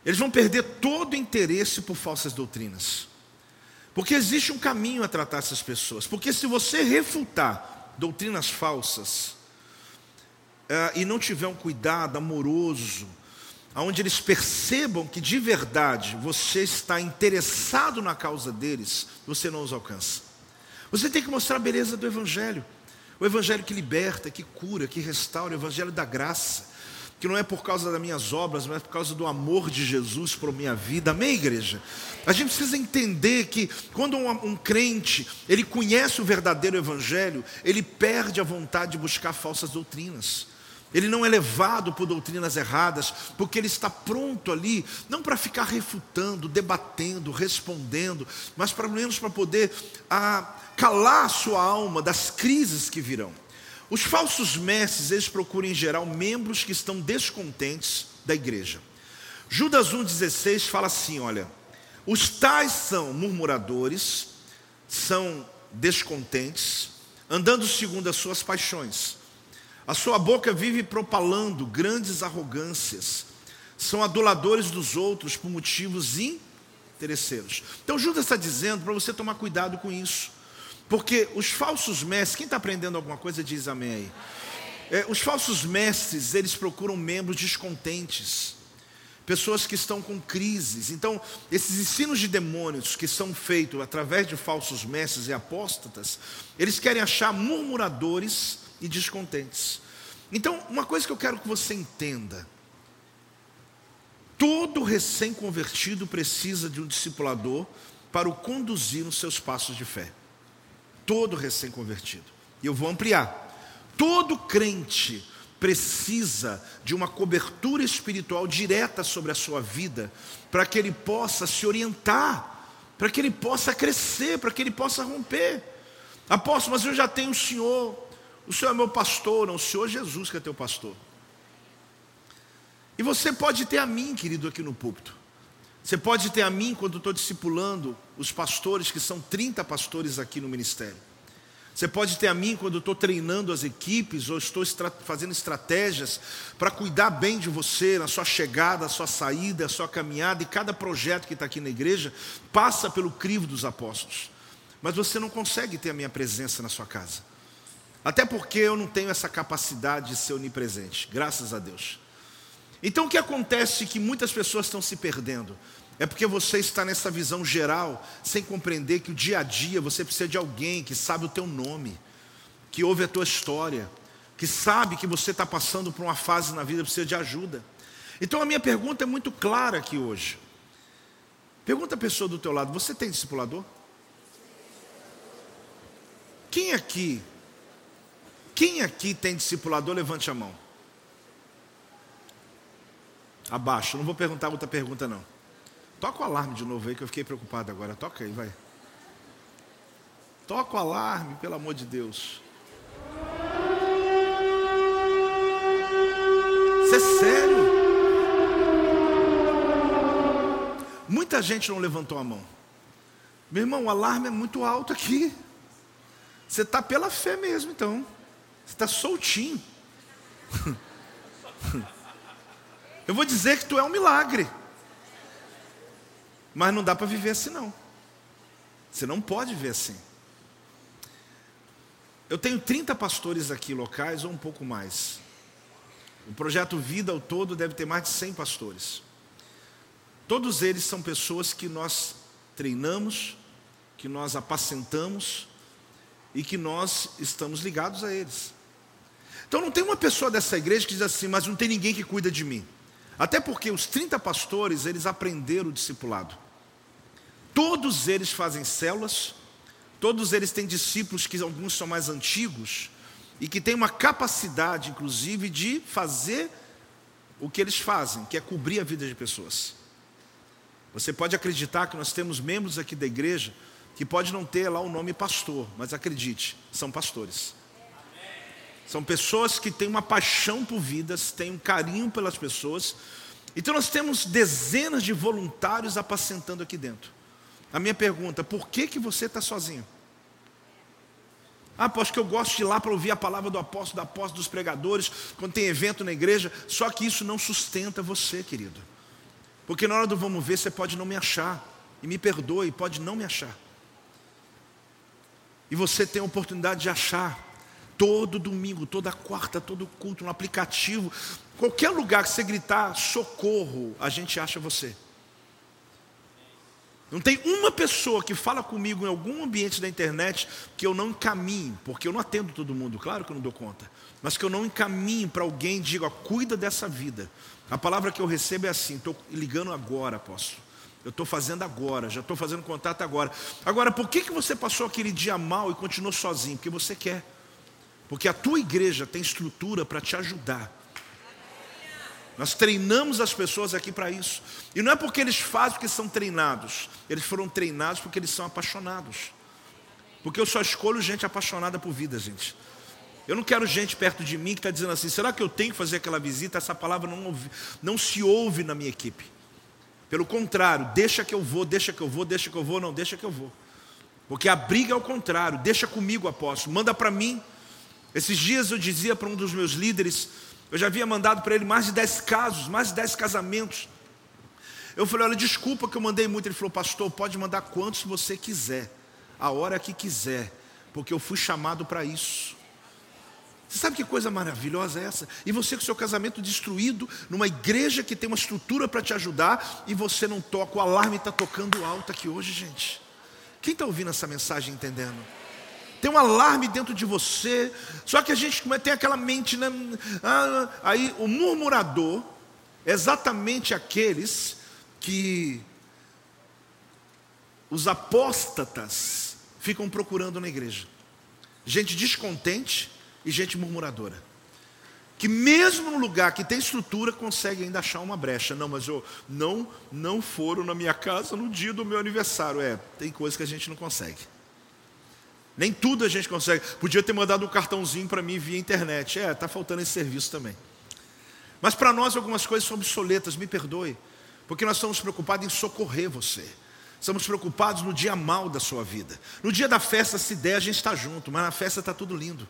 Eles vão perder todo o interesse por falsas doutrinas. Porque existe um caminho a tratar essas pessoas. Porque se você refutar doutrinas falsas, uh, e não tiver um cuidado amoroso, onde eles percebam que de verdade você está interessado na causa deles, você não os alcança. Você tem que mostrar a beleza do Evangelho. O Evangelho que liberta, que cura, que restaura, o Evangelho da graça. Que não é por causa das minhas obras, mas por causa do amor de Jesus por minha vida. Amém, igreja? A gente precisa entender que quando um, um crente, ele conhece o verdadeiro Evangelho, ele perde a vontade de buscar falsas doutrinas. Ele não é levado por doutrinas erradas, porque ele está pronto ali, não para ficar refutando, debatendo, respondendo, mas para menos para poder ah, calar a sua alma das crises que virão. Os falsos mestres, eles procuram em geral membros que estão descontentes da igreja. Judas 1,16 fala assim: olha, os tais são murmuradores, são descontentes, andando segundo as suas paixões. A sua boca vive propalando grandes arrogâncias, são aduladores dos outros por motivos interesseiros. Então Judas está dizendo para você tomar cuidado com isso. Porque os falsos mestres, quem está aprendendo alguma coisa diz amém aí. É, os falsos mestres, eles procuram membros descontentes, pessoas que estão com crises. Então, esses ensinos de demônios que são feitos através de falsos mestres e apóstatas, eles querem achar murmuradores e descontentes. Então, uma coisa que eu quero que você entenda: todo recém-convertido precisa de um discipulador para o conduzir nos seus passos de fé todo recém-convertido. E eu vou ampliar. Todo crente precisa de uma cobertura espiritual direta sobre a sua vida, para que ele possa se orientar, para que ele possa crescer, para que ele possa romper. Apóstolo, mas eu já tenho o Senhor, o Senhor é meu pastor, não, o Senhor Jesus que é teu pastor. E você pode ter a mim, querido, aqui no púlpito. Você pode ter a mim quando estou discipulando os pastores, que são 30 pastores aqui no ministério. Você pode ter a mim quando estou treinando as equipes ou estou estra fazendo estratégias para cuidar bem de você na sua chegada, na sua saída, na sua caminhada. E cada projeto que está aqui na igreja passa pelo crivo dos apóstolos. Mas você não consegue ter a minha presença na sua casa. Até porque eu não tenho essa capacidade de ser onipresente, graças a Deus. Então o que acontece que muitas pessoas estão se perdendo. É porque você está nessa visão geral, sem compreender que o dia a dia você precisa de alguém que sabe o teu nome, que ouve a tua história, que sabe que você está passando por uma fase na vida, precisa de ajuda. Então a minha pergunta é muito clara aqui hoje. Pergunta a pessoa do teu lado, você tem discipulador? Quem aqui, quem aqui tem discipulador, levante a mão. Abaixo. Não vou perguntar outra pergunta, não. Toca o alarme de novo aí, que eu fiquei preocupado agora. Toca aí, vai. Toca o alarme, pelo amor de Deus. Isso é sério. Muita gente não levantou a mão. Meu irmão, o alarme é muito alto aqui. Você está pela fé mesmo, então. Você está soltinho. Eu vou dizer que tu é um milagre. Mas não dá para viver assim, não. Você não pode viver assim. Eu tenho 30 pastores aqui locais, ou um pouco mais. O projeto Vida ao todo deve ter mais de 100 pastores. Todos eles são pessoas que nós treinamos, que nós apacentamos e que nós estamos ligados a eles. Então não tem uma pessoa dessa igreja que diz assim, mas não tem ninguém que cuida de mim. Até porque os 30 pastores, eles aprenderam o discipulado. Todos eles fazem células, todos eles têm discípulos que alguns são mais antigos e que têm uma capacidade, inclusive, de fazer o que eles fazem, que é cobrir a vida de pessoas. Você pode acreditar que nós temos membros aqui da igreja que pode não ter lá o nome pastor, mas acredite, são pastores. São pessoas que têm uma paixão por vidas, têm um carinho pelas pessoas. Então nós temos dezenas de voluntários apacentando aqui dentro. A minha pergunta, por que, que você está sozinho? Ah, pois que eu gosto de ir lá para ouvir a palavra do apóstolo, da apóstolo, dos pregadores, quando tem evento na igreja, só que isso não sustenta você, querido. Porque na hora do vamos ver, você pode não me achar. E me perdoe, pode não me achar. E você tem a oportunidade de achar todo domingo, toda quarta, todo culto, no aplicativo, qualquer lugar que você gritar socorro, a gente acha você. Não tem uma pessoa que fala comigo em algum ambiente da internet que eu não encaminhe, porque eu não atendo todo mundo, claro que eu não dou conta, mas que eu não encaminhe para alguém e diga, cuida dessa vida. A palavra que eu recebo é assim: estou ligando agora, apóstolo. Eu estou fazendo agora, já estou fazendo contato agora. Agora, por que, que você passou aquele dia mal e continuou sozinho? Porque você quer. Porque a tua igreja tem estrutura para te ajudar. Nós treinamos as pessoas aqui para isso. E não é porque eles fazem porque são treinados. Eles foram treinados porque eles são apaixonados. Porque eu só escolho gente apaixonada por vida, gente. Eu não quero gente perto de mim que está dizendo assim: será que eu tenho que fazer aquela visita? Essa palavra não, ouvi, não se ouve na minha equipe. Pelo contrário, deixa que eu vou, deixa que eu vou, deixa que eu vou, não, deixa que eu vou. Porque a briga é o contrário, deixa comigo, apóstolo, manda para mim. Esses dias eu dizia para um dos meus líderes, eu já havia mandado para ele mais de dez casos, mais de dez casamentos. Eu falei, olha, desculpa que eu mandei muito. Ele falou, pastor, pode mandar quantos você quiser, a hora que quiser, porque eu fui chamado para isso. Você sabe que coisa maravilhosa é essa? E você com seu casamento destruído, numa igreja que tem uma estrutura para te ajudar, e você não toca, o alarme está tocando alto aqui hoje, gente. Quem está ouvindo essa mensagem entendendo? Tem um alarme dentro de você, só que a gente tem aquela mente, né? Ah, aí o murmurador, exatamente aqueles que os apóstatas ficam procurando na igreja. Gente descontente, e gente murmuradora. Que mesmo no lugar que tem estrutura, consegue ainda achar uma brecha. Não, mas eu não, não foram na minha casa no dia do meu aniversário. É, tem coisas que a gente não consegue. Nem tudo a gente consegue. Podia ter mandado um cartãozinho para mim via internet. É, está faltando esse serviço também. Mas para nós algumas coisas são obsoletas, me perdoe. Porque nós estamos preocupados em socorrer você. Estamos preocupados no dia mal da sua vida. No dia da festa, se der, a gente está junto, mas na festa está tudo lindo.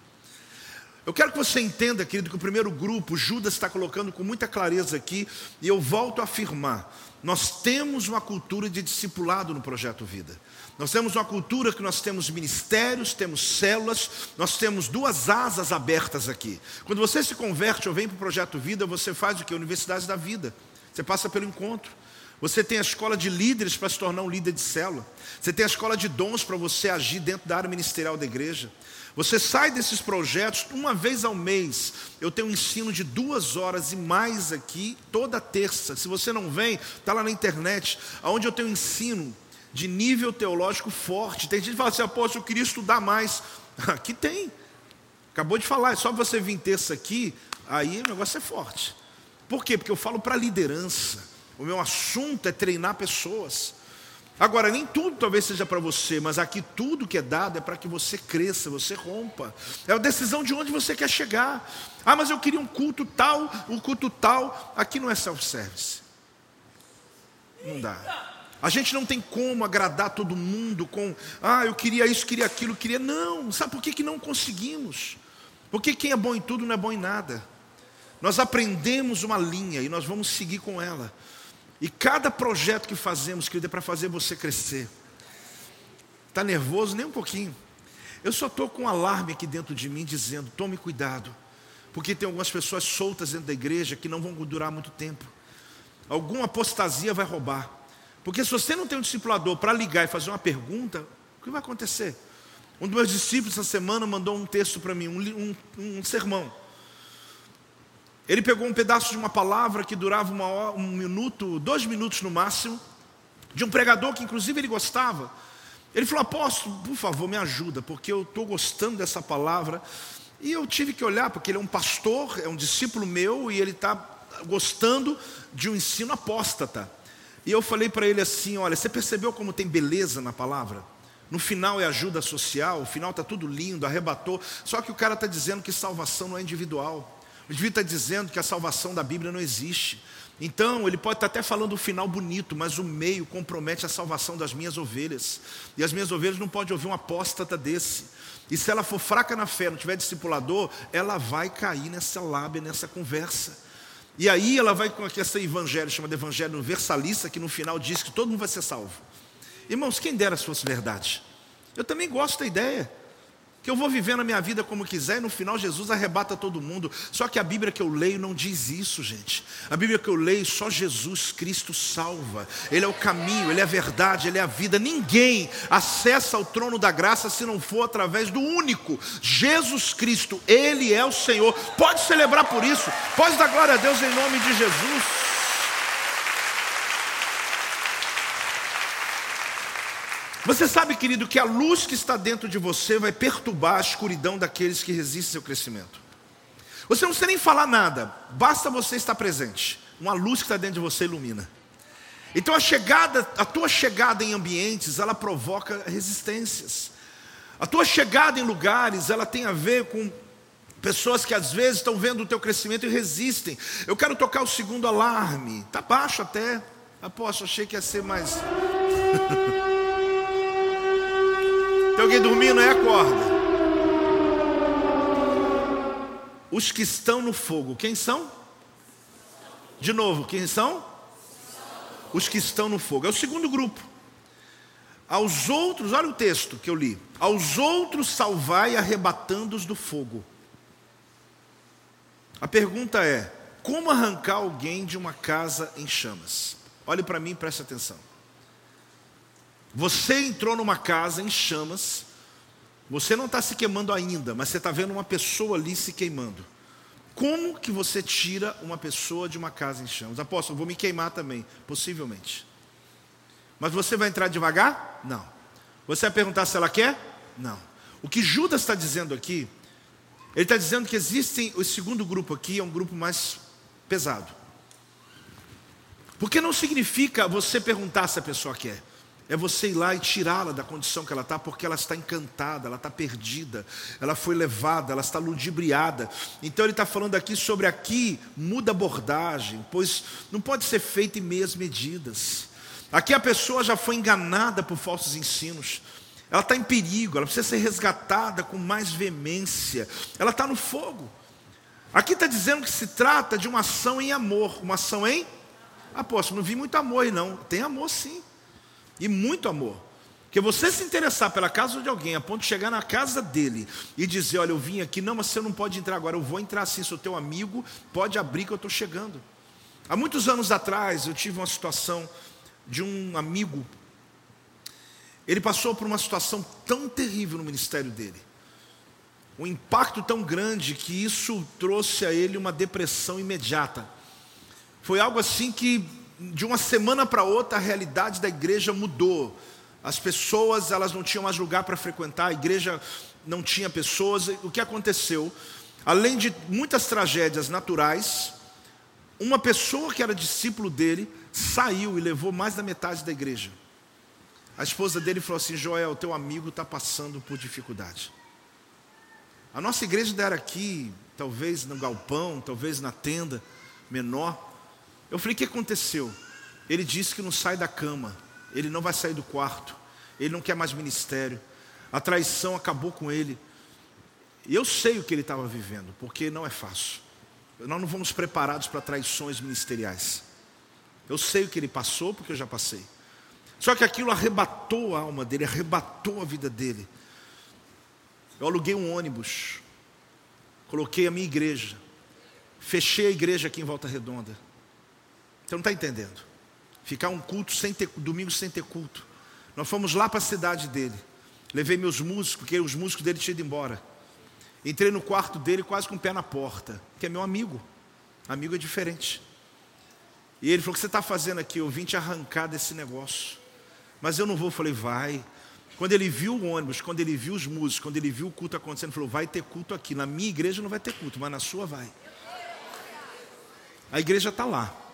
Eu quero que você entenda, querido, que o primeiro grupo, Judas está colocando com muita clareza aqui, e eu volto a afirmar: nós temos uma cultura de discipulado no projeto Vida. Nós temos uma cultura que nós temos ministérios, temos células, nós temos duas asas abertas aqui. Quando você se converte ou vem para o projeto Vida, você faz o que? Universidade da Vida. Você passa pelo encontro. Você tem a escola de líderes para se tornar um líder de célula. Você tem a escola de dons para você agir dentro da área ministerial da igreja. Você sai desses projetos uma vez ao mês. Eu tenho um ensino de duas horas e mais aqui, toda terça. Se você não vem, está lá na internet, onde eu tenho um ensino de nível teológico forte. Tem gente que fala assim, apóstolo, eu queria estudar mais. Aqui tem. Acabou de falar, é só você vir terça aqui, aí o negócio é forte. Por quê? Porque eu falo para liderança. O meu assunto é treinar pessoas. Agora, nem tudo talvez seja para você, mas aqui tudo que é dado é para que você cresça, você rompa. É a decisão de onde você quer chegar. Ah, mas eu queria um culto tal, um culto tal. Aqui não é self-service. Não dá. A gente não tem como agradar todo mundo com, ah, eu queria isso, queria aquilo, queria. Não, sabe por que, que não conseguimos? Porque quem é bom em tudo não é bom em nada. Nós aprendemos uma linha e nós vamos seguir com ela. E cada projeto que fazemos, querido, é para fazer você crescer. Está nervoso? Nem um pouquinho. Eu só estou com um alarme aqui dentro de mim dizendo: tome cuidado. Porque tem algumas pessoas soltas dentro da igreja que não vão durar muito tempo. Alguma apostasia vai roubar. Porque se você não tem um discipulador para ligar e fazer uma pergunta, o que vai acontecer? Um dos meus discípulos essa semana mandou um texto para mim, um, um, um sermão. Ele pegou um pedaço de uma palavra que durava uma hora, um minuto, dois minutos no máximo, de um pregador que inclusive ele gostava. Ele falou: Apóstolo, por favor, me ajuda, porque eu estou gostando dessa palavra. E eu tive que olhar, porque ele é um pastor, é um discípulo meu, e ele está gostando de um ensino apóstata. E eu falei para ele assim: Olha, você percebeu como tem beleza na palavra? No final é ajuda social, o final está tudo lindo, arrebatou. Só que o cara está dizendo que salvação não é individual. O indivíduo está dizendo que a salvação da Bíblia não existe. Então, ele pode estar até falando o final bonito, mas o meio compromete a salvação das minhas ovelhas. E as minhas ovelhas não podem ouvir um apóstata desse. E se ela for fraca na fé, não tiver discipulador, ela vai cair nessa lábia, nessa conversa. E aí ela vai com esse evangelho, chamado evangelho universalista, que no final diz que todo mundo vai ser salvo. Irmãos, quem dera se fosse verdade. Eu também gosto da ideia que eu vou vivendo a minha vida como quiser e no final Jesus arrebata todo mundo. Só que a Bíblia que eu leio não diz isso, gente. A Bíblia que eu leio, só Jesus Cristo salva. Ele é o caminho, ele é a verdade, ele é a vida. Ninguém acessa o trono da graça se não for através do único, Jesus Cristo. Ele é o Senhor. Pode celebrar por isso. Pode dar glória a Deus em nome de Jesus. Você sabe, querido, que a luz que está dentro de você vai perturbar a escuridão daqueles que resistem ao seu crescimento. Você não precisa nem falar nada, basta você estar presente. Uma luz que está dentro de você ilumina. Então a chegada, a tua chegada em ambientes, ela provoca resistências. A tua chegada em lugares, ela tem a ver com pessoas que às vezes estão vendo o teu crescimento e resistem. Eu quero tocar o segundo alarme. Está baixo até. Aposto, achei que ia ser mais. Tem alguém dormindo aí? Acorda. Os que estão no fogo, quem são? De novo, quem são? Os que estão no fogo. É o segundo grupo. Aos outros, olha o texto que eu li. Aos outros salvai arrebatando-os do fogo. A pergunta é: como arrancar alguém de uma casa em chamas? Olhe para mim e preste atenção. Você entrou numa casa em chamas, você não está se queimando ainda, mas você está vendo uma pessoa ali se queimando. Como que você tira uma pessoa de uma casa em chamas? Apóstolo, vou me queimar também, possivelmente. Mas você vai entrar devagar? Não. Você vai perguntar se ela quer? Não. O que Judas está dizendo aqui, ele está dizendo que existem, o segundo grupo aqui é um grupo mais pesado. Porque não significa você perguntar se a pessoa quer. É você ir lá e tirá-la da condição que ela está, porque ela está encantada, ela está perdida, ela foi levada, ela está ludibriada. Então ele está falando aqui sobre aqui, muda abordagem, pois não pode ser feita em meias medidas. Aqui a pessoa já foi enganada por falsos ensinos. Ela está em perigo, ela precisa ser resgatada com mais veemência. Ela está no fogo. Aqui está dizendo que se trata de uma ação em amor, uma ação em. Apóstolo, não vi muito amor não. Tem amor sim. E muito amor. Porque você se interessar pela casa de alguém, a ponto de chegar na casa dele e dizer: Olha, eu vim aqui, não, mas você não pode entrar agora, eu vou entrar assim, sou teu amigo, pode abrir que eu estou chegando. Há muitos anos atrás, eu tive uma situação de um amigo, ele passou por uma situação tão terrível no ministério dele, um impacto tão grande que isso trouxe a ele uma depressão imediata. Foi algo assim que de uma semana para outra a realidade da igreja mudou. As pessoas elas não tinham mais lugar para frequentar, a igreja não tinha pessoas. O que aconteceu? Além de muitas tragédias naturais, Uma pessoa que era discípulo dele saiu e levou mais da metade da igreja. A esposa dele falou assim: Joel, teu amigo está passando por dificuldade. A nossa igreja era aqui, talvez no galpão, talvez na tenda menor. Eu falei: o que aconteceu? Ele disse que não sai da cama, ele não vai sair do quarto, ele não quer mais ministério. A traição acabou com ele. E eu sei o que ele estava vivendo, porque não é fácil. Nós não vamos preparados para traições ministeriais. Eu sei o que ele passou, porque eu já passei. Só que aquilo arrebatou a alma dele, arrebatou a vida dele. Eu aluguei um ônibus, coloquei a minha igreja, fechei a igreja aqui em Volta Redonda. Você não está entendendo? Ficar um culto sem ter, domingo sem ter culto. Nós fomos lá para a cidade dele. Levei meus músicos, porque os músicos dele tinham ido embora. Entrei no quarto dele quase com o pé na porta, que é meu amigo. Amigo é diferente. E ele falou: O que você está fazendo aqui? Eu vim te arrancar desse negócio. Mas eu não vou. Eu falei: Vai. Quando ele viu o ônibus, quando ele viu os músicos, quando ele viu o culto acontecendo, ele falou: Vai ter culto aqui. Na minha igreja não vai ter culto, mas na sua vai. A igreja está lá.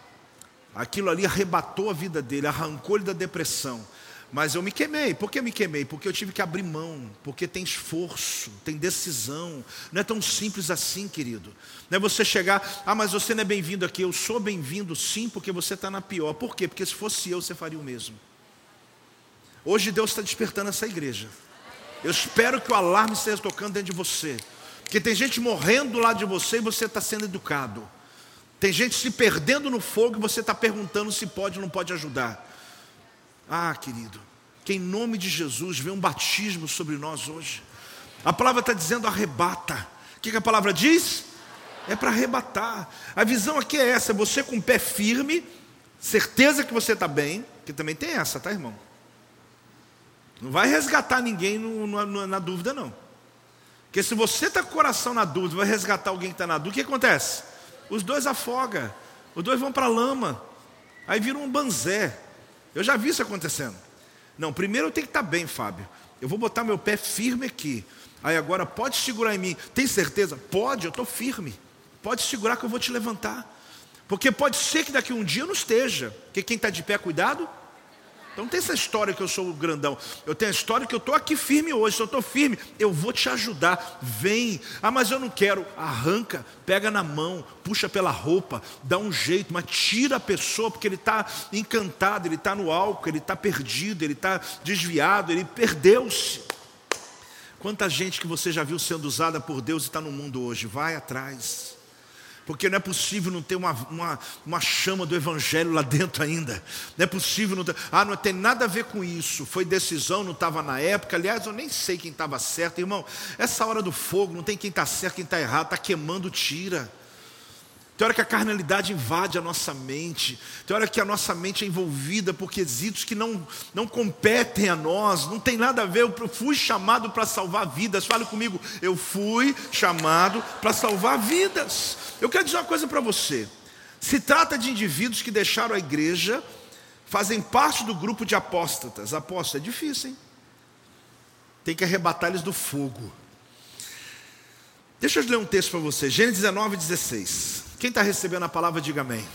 Aquilo ali arrebatou a vida dele, arrancou ele da depressão. Mas eu me queimei. Por que eu me queimei? Porque eu tive que abrir mão. Porque tem esforço, tem decisão. Não é tão simples assim, querido. Não é você chegar, ah, mas você não é bem-vindo aqui. Eu sou bem-vindo sim, porque você está na pior. Por quê? Porque se fosse eu, você faria o mesmo. Hoje Deus está despertando essa igreja. Eu espero que o alarme esteja tocando dentro de você. Porque tem gente morrendo do lado de você e você está sendo educado. Tem gente se perdendo no fogo e você está perguntando se pode ou não pode ajudar. Ah, querido, que em nome de Jesus venha um batismo sobre nós hoje. A palavra está dizendo arrebata. O que, que a palavra diz? É para arrebatar. A visão aqui é essa: você com o pé firme, certeza que você está bem, que também tem essa, tá, irmão? Não vai resgatar ninguém no, no, na dúvida, não. Porque se você está com o coração na dúvida, vai resgatar alguém que está na dúvida, o que acontece? Os dois afogam, os dois vão para a lama, aí vira um banzé. Eu já vi isso acontecendo. Não, primeiro eu tenho que estar bem, Fábio. Eu vou botar meu pé firme aqui. Aí agora pode segurar em mim. Tem certeza? Pode, eu estou firme. Pode segurar que eu vou te levantar. Porque pode ser que daqui um dia eu não esteja. Porque quem está de pé, cuidado, então não tem essa história que eu sou o grandão. Eu tenho a história que eu estou aqui firme hoje. Se eu estou firme, eu vou te ajudar. Vem. Ah, mas eu não quero. Arranca, pega na mão, puxa pela roupa, dá um jeito, mas tira a pessoa, porque ele está encantado, ele está no álcool, ele está perdido, ele está desviado, ele perdeu-se. Quanta gente que você já viu sendo usada por Deus e está no mundo hoje? Vai atrás. Porque não é possível não ter uma, uma, uma, chama do Evangelho lá dentro ainda. Não é possível não ter. Ah, não tem nada a ver com isso. Foi decisão, não estava na época. Aliás, eu nem sei quem estava certo. Irmão, essa hora do fogo, não tem quem está certo, quem está errado. Está queimando, tira. Tem hora que a carnalidade invade a nossa mente, tem hora que a nossa mente é envolvida por quesitos que não, não competem a nós, não tem nada a ver. Eu fui chamado para salvar vidas. Fale comigo, eu fui chamado para salvar vidas. Eu quero dizer uma coisa para você: se trata de indivíduos que deixaram a igreja, fazem parte do grupo de apóstatas. Apóstata é difícil, hein? Tem que arrebatar eles do fogo. Deixa eu ler um texto para você, Gênesis 19, 16. Quem está recebendo a palavra, diga amém.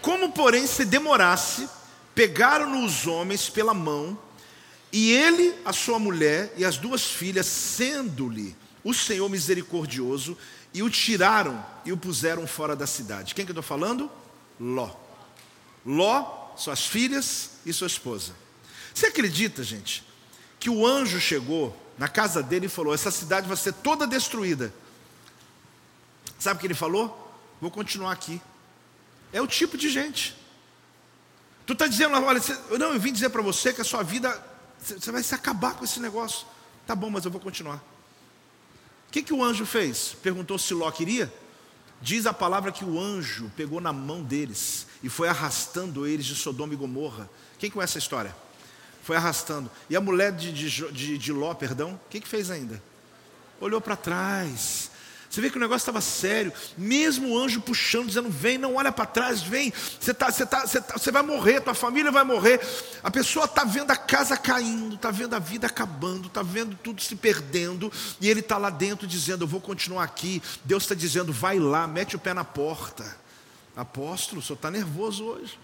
Como, porém, se demorasse, pegaram-no os homens pela mão, e ele, a sua mulher e as duas filhas, sendo-lhe o Senhor misericordioso, e o tiraram e o puseram fora da cidade. Quem que eu estou falando? Ló. Ló, suas filhas e sua esposa. Você acredita, gente, que o anjo chegou na casa dele e falou: essa cidade vai ser toda destruída. Sabe o que ele falou? vou continuar aqui. É o tipo de gente. Tu está dizendo, olha, você, não, eu vim dizer para você que a sua vida, você vai se acabar com esse negócio. Tá bom, mas eu vou continuar. O que, que o anjo fez? Perguntou se Ló queria. Diz a palavra que o anjo pegou na mão deles e foi arrastando eles de Sodoma e Gomorra. Quem conhece essa história? Foi arrastando. E a mulher de, de, de, de Ló, perdão, o que, que fez ainda? Olhou para trás, você vê que o negócio estava sério, mesmo o anjo puxando, dizendo: vem, não olha para trás, vem, você, tá, você, tá, você, tá, você vai morrer, tua família vai morrer. A pessoa está vendo a casa caindo, está vendo a vida acabando, está vendo tudo se perdendo, e ele está lá dentro dizendo: eu vou continuar aqui. Deus está dizendo: vai lá, mete o pé na porta. Apóstolo, o senhor está nervoso hoje.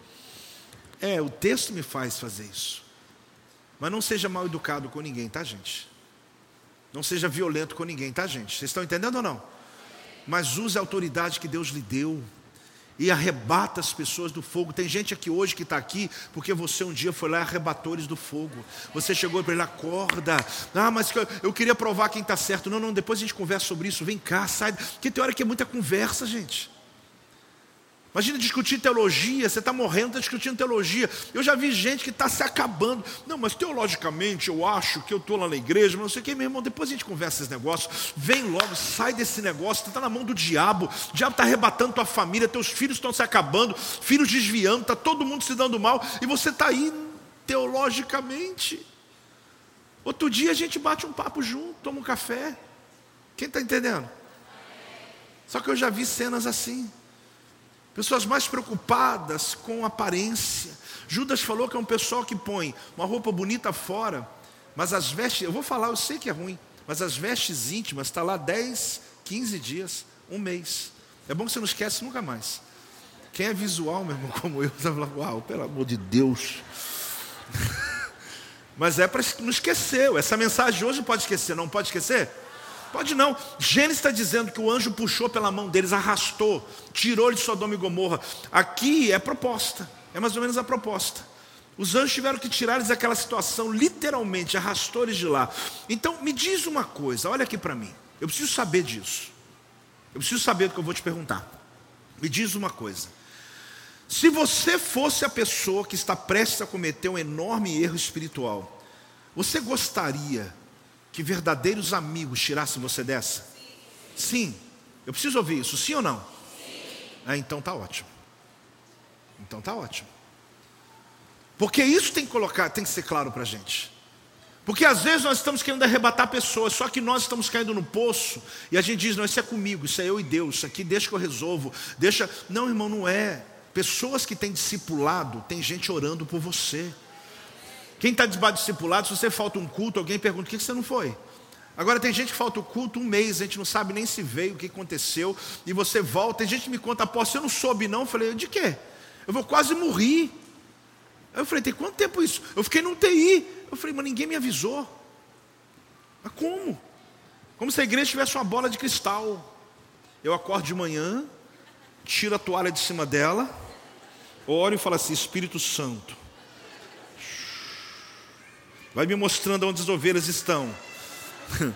É, o texto me faz fazer isso. Mas não seja mal educado com ninguém, tá, gente? Não seja violento com ninguém, tá, gente? Vocês estão entendendo ou não? Mas use a autoridade que Deus lhe deu e arrebata as pessoas do fogo. Tem gente aqui hoje que está aqui porque você um dia foi lá e arrebatou eles do fogo. Você chegou para ele, acorda. Ah, mas eu queria provar quem está certo. Não, não, depois a gente conversa sobre isso. Vem cá, sai. Porque tem hora que é muita conversa, gente. Imagina discutir teologia, você está morrendo, está discutindo teologia. Eu já vi gente que está se acabando. Não, mas teologicamente eu acho que eu estou lá na igreja, mas não sei o que, meu irmão, depois a gente conversa esses negócios. Vem logo, sai desse negócio, você está na mão do diabo. O diabo está arrebatando tua família, teus filhos estão se acabando, filhos desviando, está todo mundo se dando mal, e você está aí teologicamente. Outro dia a gente bate um papo junto, toma um café. Quem está entendendo? Só que eu já vi cenas assim. Pessoas mais preocupadas com aparência. Judas falou que é um pessoal que põe uma roupa bonita fora, mas as vestes, eu vou falar, eu sei que é ruim, mas as vestes íntimas está lá 10, 15 dias, um mês. É bom que você não esquece nunca mais. Quem é visual, meu irmão, como eu, vai falar, uau, pelo amor de Deus. Mas é para não esquecer. Essa mensagem hoje pode esquecer, não pode esquecer? Pode não. Gênesis está dizendo que o anjo puxou pela mão deles, arrastou, tirou de Sodoma e Gomorra. Aqui é proposta, é mais ou menos a proposta. Os anjos tiveram que tirar eles daquela situação, literalmente, arrastou eles de lá. Então, me diz uma coisa, olha aqui para mim. Eu preciso saber disso. Eu preciso saber do que eu vou te perguntar. Me diz uma coisa. Se você fosse a pessoa que está prestes a cometer um enorme erro espiritual, você gostaria que verdadeiros amigos tirassem você dessa? Sim. Eu preciso ouvir isso, sim ou não? Sim. Ah, então tá ótimo. Então tá ótimo. Porque isso tem que colocar, tem que ser claro para a gente. Porque às vezes nós estamos querendo arrebatar pessoas, só que nós estamos caindo no poço e a gente diz: não, isso é comigo, isso é eu e Deus, isso aqui deixa que eu resolvo. Deixa. Não, irmão, não é. Pessoas que têm discipulado, tem gente orando por você. Quem está discipulado, se você falta um culto, alguém pergunta: por que você não foi? Agora tem gente que falta o culto um mês, a gente não sabe nem se veio, o que aconteceu, e você volta, tem gente que me conta, apóstolo, eu não soube não, eu falei, de quê? Eu vou quase morrer. Eu falei, tem quanto tempo isso? Eu fiquei num TI. Eu falei, mas ninguém me avisou. Mas como? Como se a igreja tivesse uma bola de cristal. Eu acordo de manhã, tiro a toalha de cima dela, oro e falo assim, Espírito Santo, vai me mostrando onde as ovelhas estão.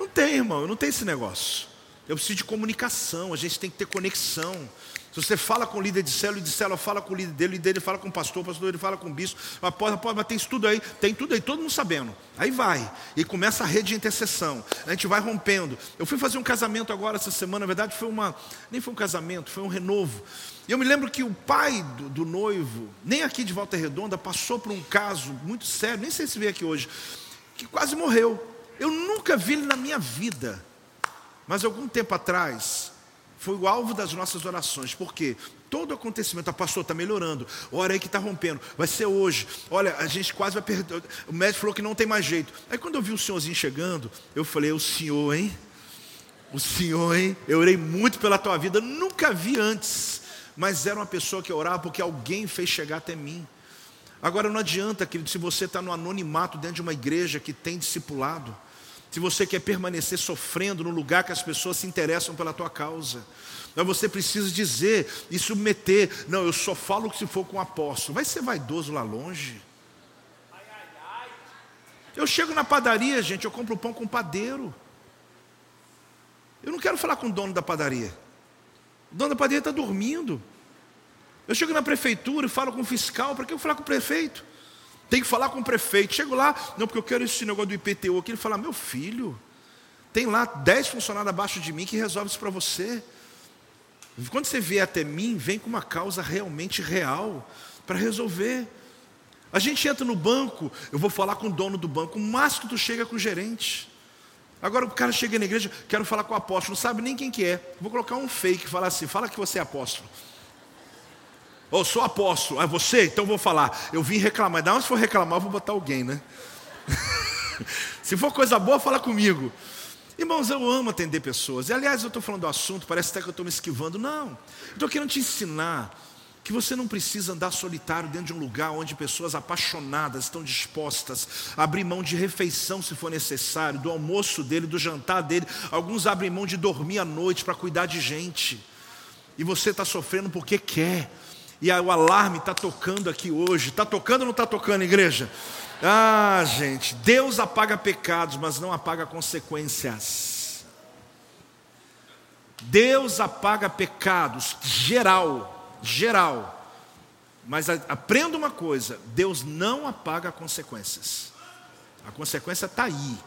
Não tem, irmão, não tem esse negócio. Eu preciso de comunicação, a gente tem que ter conexão. Se você fala com o líder de célula, de célula fala com o líder dele, o líder dele fala com o pastor, o pastor ele fala com o bispo, após, após, mas tem isso tudo aí, tem tudo aí, todo mundo sabendo. Aí vai, e começa a rede de intercessão. A gente vai rompendo. Eu fui fazer um casamento agora essa semana, na verdade foi uma, nem foi um casamento, foi um renovo. E eu me lembro que o pai do, do noivo, nem aqui de Volta Redonda, passou por um caso muito sério, nem sei se veio aqui hoje, que quase morreu. Eu nunca vi ele na minha vida. Mas algum tempo atrás, foi o alvo das nossas orações, porque todo acontecimento, a pastor está melhorando, olha aí que está rompendo, vai ser hoje, olha, a gente quase vai perder, o médico falou que não tem mais jeito. Aí quando eu vi o senhorzinho chegando, eu falei, o senhor, hein? O senhor, hein? Eu orei muito pela tua vida, nunca vi antes, mas era uma pessoa que orava porque alguém fez chegar até mim. Agora não adianta, querido, se você está no anonimato dentro de uma igreja que tem discipulado, se você quer permanecer sofrendo no lugar que as pessoas se interessam pela tua causa, mas você precisa dizer e submeter. Não, eu só falo se for com o apóstolo. Vai ser vaidoso lá longe. Eu chego na padaria, gente, eu compro pão com padeiro. Eu não quero falar com o dono da padaria. O dono da padaria está dormindo. Eu chego na prefeitura e falo com o fiscal, para que eu falar com o prefeito? Tem que falar com o prefeito. Chego lá, não, porque eu quero esse negócio do IPTU aqui. Ele fala, meu filho, tem lá dez funcionários abaixo de mim que resolve isso para você. Quando você vier até mim, vem com uma causa realmente real para resolver. A gente entra no banco, eu vou falar com o dono do banco, o máximo que tu chega é com o gerente. Agora o cara chega na igreja, quero falar com o apóstolo, não sabe nem quem que é. Vou colocar um fake, falar assim, fala que você é apóstolo. Eu sou apóstolo, é você? Então vou falar. Eu vim reclamar. Não, se for reclamar, eu vou botar alguém, né? se for coisa boa, fala comigo. Irmãos, eu amo atender pessoas. E aliás, eu estou falando do assunto, parece até que eu estou me esquivando. Não. Estou querendo te ensinar que você não precisa andar solitário dentro de um lugar onde pessoas apaixonadas estão dispostas a abrir mão de refeição se for necessário, do almoço dele, do jantar dele. Alguns abrem mão de dormir à noite para cuidar de gente. E você está sofrendo porque quer. E o alarme está tocando aqui hoje. Está tocando ou não está tocando, igreja? Ah, gente, Deus apaga pecados, mas não apaga consequências. Deus apaga pecados, geral, geral. Mas aprenda uma coisa: Deus não apaga consequências. A consequência está aí.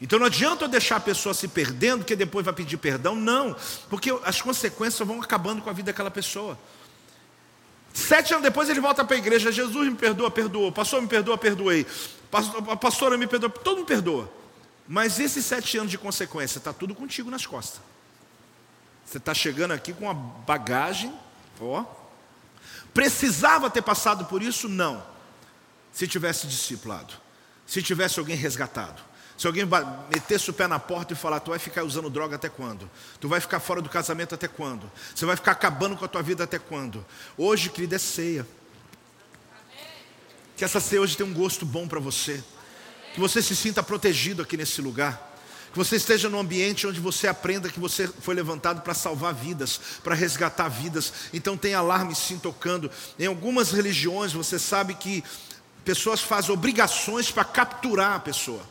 Então não adianta eu deixar a pessoa se perdendo, que depois vai pedir perdão. Não, porque as consequências vão acabando com a vida daquela pessoa. Sete anos depois ele volta para a igreja. Jesus me perdoa, perdoou. Pastor me perdoa, perdoei. A pastora me perdoa, todo mundo perdoa. Mas esses sete anos de consequência, está tudo contigo nas costas. Você está chegando aqui com uma bagagem, ó. Precisava ter passado por isso? Não. Se tivesse discipulado, se tivesse alguém resgatado. Se alguém metesse o pé na porta e falar, tu vai ficar usando droga até quando? Tu vai ficar fora do casamento até quando? Você vai ficar acabando com a tua vida até quando? Hoje, querida, é ceia. Que essa ceia hoje tenha um gosto bom para você. Que você se sinta protegido aqui nesse lugar. Que você esteja num ambiente onde você aprenda que você foi levantado para salvar vidas, para resgatar vidas. Então tem alarme sim tocando. Em algumas religiões você sabe que pessoas fazem obrigações para capturar a pessoa.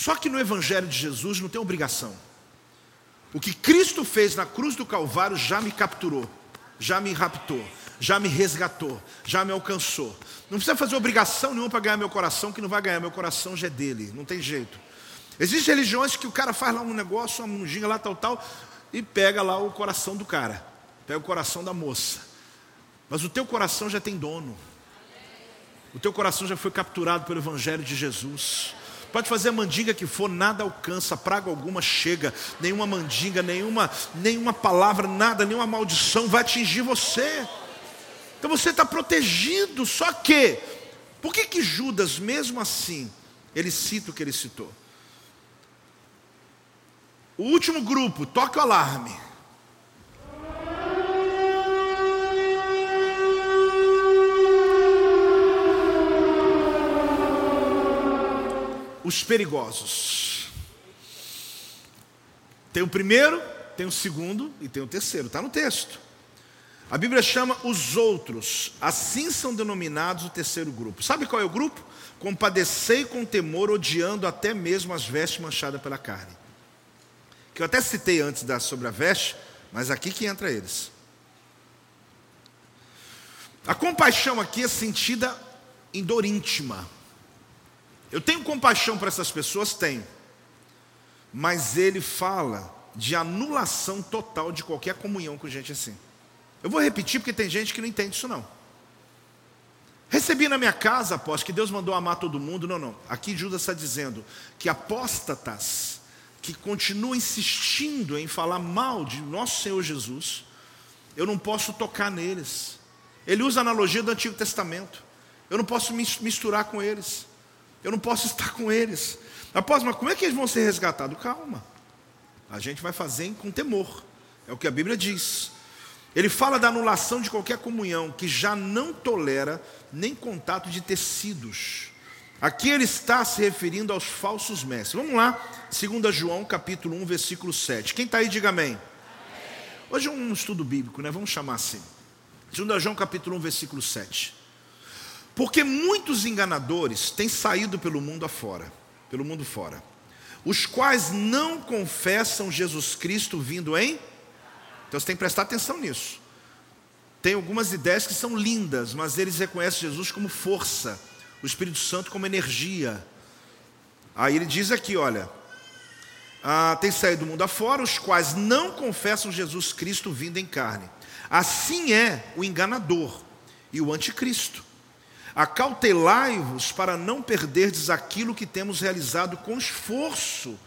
Só que no Evangelho de Jesus não tem obrigação. O que Cristo fez na cruz do Calvário já me capturou, já me raptou, já me resgatou, já me alcançou. Não precisa fazer obrigação nenhuma para ganhar meu coração, que não vai ganhar, meu coração já é dele, não tem jeito. Existem religiões que o cara faz lá um negócio, uma munginha lá, tal, tal, e pega lá o coração do cara, pega o coração da moça. Mas o teu coração já tem dono. O teu coração já foi capturado pelo Evangelho de Jesus. Pode fazer a mandinga que for, nada alcança, praga alguma chega, nenhuma mandinga, nenhuma, nenhuma palavra, nada, nenhuma maldição vai atingir você. Então você está protegido, só que, por que que Judas, mesmo assim, ele cita o que ele citou? O último grupo, toque o alarme. Os perigosos. Tem o primeiro, tem o segundo e tem o terceiro, está no texto. A Bíblia chama os outros, assim são denominados o terceiro grupo. Sabe qual é o grupo? Compadecei com temor, odiando até mesmo as vestes manchadas pela carne. Que eu até citei antes da, sobre a veste, mas aqui que entra eles. A compaixão aqui é sentida em dor íntima. Eu tenho compaixão para essas pessoas? Tenho. Mas ele fala de anulação total de qualquer comunhão com gente assim. Eu vou repetir porque tem gente que não entende isso não. Recebi na minha casa, após que Deus mandou amar todo mundo. Não, não. Aqui Judas está dizendo que apóstatas que continuam insistindo em falar mal de nosso Senhor Jesus, eu não posso tocar neles. Ele usa a analogia do Antigo Testamento. Eu não posso misturar com eles. Eu não posso estar com eles. Após, mas como é que eles vão ser resgatados? Calma. A gente vai fazer com temor. É o que a Bíblia diz. Ele fala da anulação de qualquer comunhão que já não tolera nem contato de tecidos. Aqui ele está se referindo aos falsos mestres. Vamos lá, 2 João capítulo 1, versículo 7. Quem está aí, diga amém. Hoje é um estudo bíblico, né? Vamos chamar assim. 2 João capítulo 1, versículo 7. Porque muitos enganadores têm saído pelo mundo afora, pelo mundo fora, os quais não confessam Jesus Cristo vindo em. Então você tem que prestar atenção nisso. Tem algumas ideias que são lindas, mas eles reconhecem Jesus como força, o Espírito Santo como energia. Aí ele diz aqui: olha, ah, tem saído do mundo afora, os quais não confessam Jesus Cristo vindo em carne. Assim é o enganador e o anticristo. Acautelai-vos para não perderdes aquilo que temos realizado com esforço.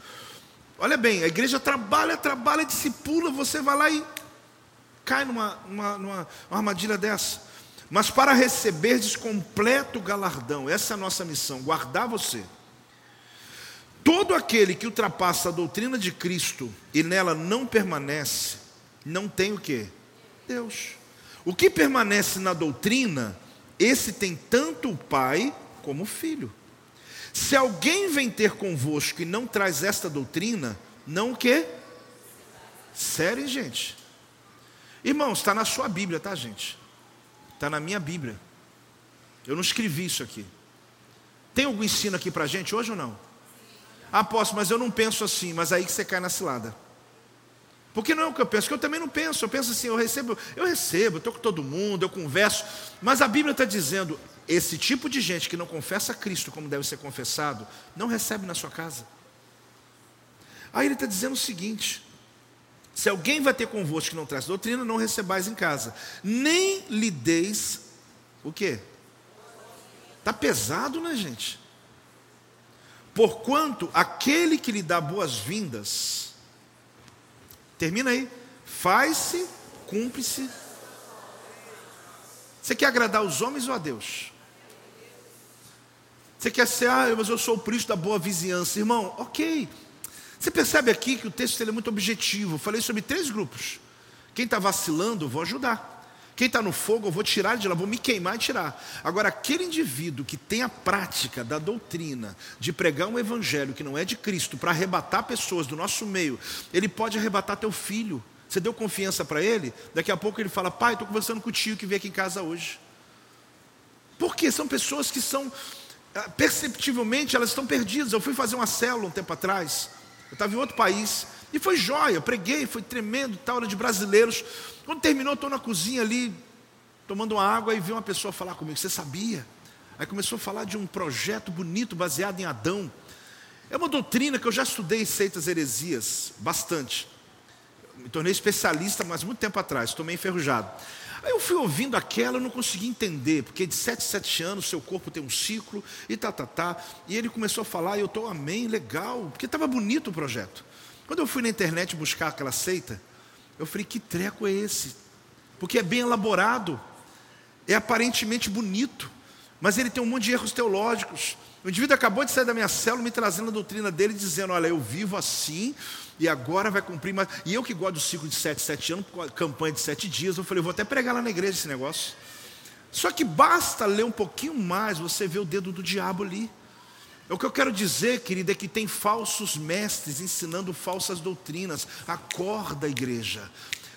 Olha bem, a igreja trabalha, trabalha, discipula, você vai lá e cai numa, numa, numa armadilha dessa. Mas para receberdes completo galardão, essa é a nossa missão, guardar você. Todo aquele que ultrapassa a doutrina de Cristo e nela não permanece, não tem o que? Deus. O que permanece na doutrina, esse tem tanto o Pai como o Filho. Se alguém vem ter convosco e não traz esta doutrina, não o que? Sério, gente? Irmãos, está na sua Bíblia, tá, gente? Está na minha Bíblia. Eu não escrevi isso aqui. Tem algum ensino aqui para gente hoje ou não? Ah, posso, mas eu não penso assim, mas aí que você cai na cilada. Porque não é o que eu penso, porque eu também não penso. Eu penso assim, eu recebo, eu recebo, estou com todo mundo, eu converso. Mas a Bíblia está dizendo, esse tipo de gente que não confessa Cristo como deve ser confessado, não recebe na sua casa. Aí ele está dizendo o seguinte: se alguém vai ter convosco que não traz doutrina, não recebais em casa, nem lhe deis o quê? Está pesado, né, gente? Porquanto aquele que lhe dá boas-vindas, termina aí, faz-se, cumpre-se. Você quer agradar os homens ou a Deus? Você quer ser, ah, mas eu sou o príncipe da boa vizinhança, irmão, ok. Você percebe aqui que o texto é muito objetivo. Eu falei sobre três grupos. Quem está vacilando, vou ajudar. Quem está no fogo, eu vou tirar de lá, vou me queimar e tirar. Agora, aquele indivíduo que tem a prática da doutrina de pregar um evangelho que não é de Cristo para arrebatar pessoas do nosso meio, ele pode arrebatar teu filho. Você deu confiança para ele? Daqui a pouco ele fala: Pai, estou conversando com o tio que veio aqui em casa hoje. Porque são pessoas que são, ah, perceptivelmente, elas estão perdidas. Eu fui fazer uma célula um tempo atrás. Eu estava em outro país. E foi jóia, preguei, foi tremendo, tal, hora de brasileiros. Quando terminou, estou na cozinha ali, tomando uma água, e vi uma pessoa falar comigo, você sabia? Aí começou a falar de um projeto bonito baseado em Adão. É uma doutrina que eu já estudei seitas heresias, bastante. Me tornei especialista, mas muito tempo atrás, estou meio enferrujado. Aí eu fui ouvindo aquela, eu não consegui entender, porque de 7 7 anos seu corpo tem um ciclo, e tá, tá, tá. E ele começou a falar, e eu estou, amém, legal, porque estava bonito o projeto. Quando eu fui na internet buscar aquela seita, eu falei, que treco é esse? Porque é bem elaborado, é aparentemente bonito, mas ele tem um monte de erros teológicos. O indivíduo acabou de sair da minha célula me trazendo a doutrina dele, dizendo: Olha, eu vivo assim e agora vai cumprir mais. E eu que gosto do ciclo de sete, sete anos, campanha de sete dias, eu falei: Vou até pregar lá na igreja esse negócio. Só que basta ler um pouquinho mais, você vê o dedo do diabo ali. O que eu quero dizer, querida, é que tem falsos mestres ensinando falsas doutrinas. Acorda, igreja,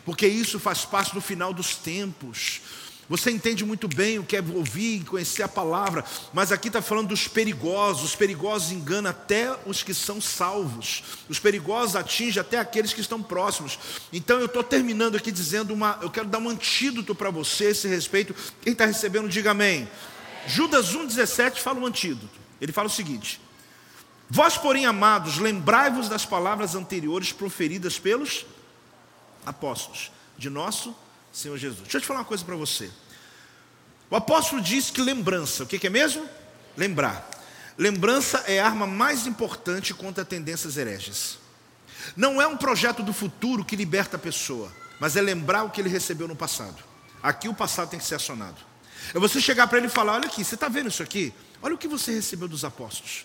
porque isso faz parte do final dos tempos. Você entende muito bem o que é ouvir e conhecer a palavra, mas aqui está falando dos perigosos. Os perigosos enganam até os que são salvos. Os perigosos atingem até aqueles que estão próximos. Então eu estou terminando aqui dizendo uma. Eu quero dar um antídoto para você a esse respeito. Quem está recebendo, diga amém. amém. Judas 1,17 fala um antídoto. Ele fala o seguinte: Vós, porém, amados, lembrai-vos das palavras anteriores proferidas pelos apóstolos de nosso Senhor Jesus. Deixa eu te falar uma coisa para você. O apóstolo diz que lembrança, o que, é mesmo? Lembrar. Lembrança é a arma mais importante contra tendências hereges. Não é um projeto do futuro que liberta a pessoa, mas é lembrar o que ele recebeu no passado. Aqui o passado tem que ser acionado. É você chegar para ele e falar: olha aqui, você está vendo isso aqui? Olha o que você recebeu dos apóstolos.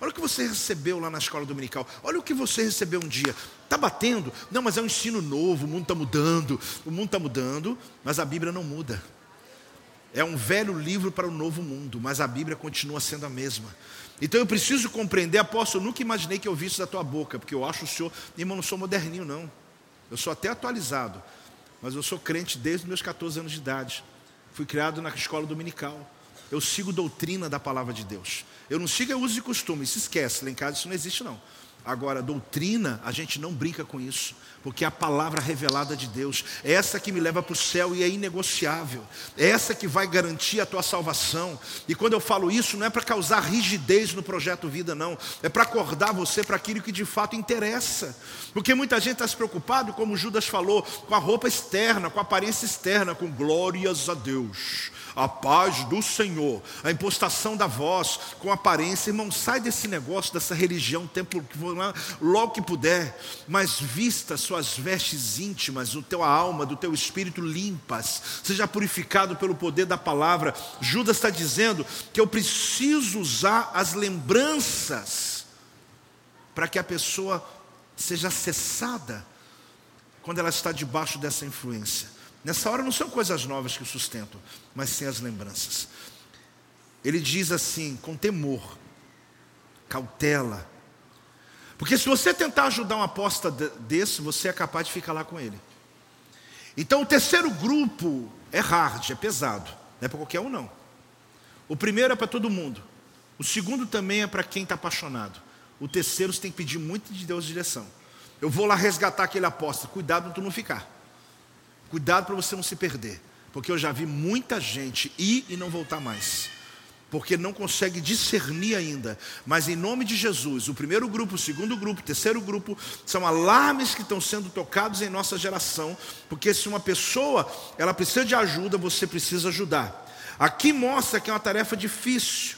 Olha o que você recebeu lá na escola dominical. Olha o que você recebeu um dia. Está batendo? Não, mas é um ensino novo, o mundo está mudando. O mundo está mudando, mas a Bíblia não muda. É um velho livro para o novo mundo, mas a Bíblia continua sendo a mesma. Então eu preciso compreender, apóstolo, nunca imaginei que eu ouvisse da tua boca, porque eu acho o senhor, irmão, não sou moderninho, não. Eu sou até atualizado, mas eu sou crente desde meus 14 anos de idade. Fui criado na escola dominical. Eu sigo doutrina da palavra de Deus. Eu não sigo uso e costume, se esquece, lá em casa isso não existe não. Agora, doutrina, a gente não brinca com isso, porque é a palavra revelada de Deus, é essa que me leva para o céu e é inegociável, é essa que vai garantir a tua salvação. E quando eu falo isso, não é para causar rigidez no projeto vida, não, é para acordar você para aquilo que de fato interessa, porque muita gente está se preocupado, como Judas falou, com a roupa externa, com a aparência externa, com glórias a Deus a paz do Senhor, a impostação da voz com aparência. Irmão, sai desse negócio, dessa religião, templo que logo que puder, mas vista suas vestes íntimas, o teu alma, do teu espírito limpas, seja purificado pelo poder da palavra. Judas está dizendo que eu preciso usar as lembranças para que a pessoa seja acessada quando ela está debaixo dessa influência. Nessa hora não são coisas novas que sustentam, mas sim as lembranças. Ele diz assim, com temor, cautela. Porque se você tentar ajudar um aposta desse, você é capaz de ficar lá com ele. Então o terceiro grupo é hard, é pesado. Não é para qualquer um, não. O primeiro é para todo mundo. O segundo também é para quem está apaixonado. O terceiro você tem que pedir muito de Deus direção. Eu vou lá resgatar aquele apóstolo. Cuidado para tu não ficar. Cuidado para você não se perder. Porque eu já vi muita gente ir e não voltar mais. Porque não consegue discernir ainda. Mas em nome de Jesus, o primeiro grupo, o segundo grupo, o terceiro grupo, são alarmes que estão sendo tocados em nossa geração. Porque se uma pessoa ela precisa de ajuda, você precisa ajudar. Aqui mostra que é uma tarefa difícil.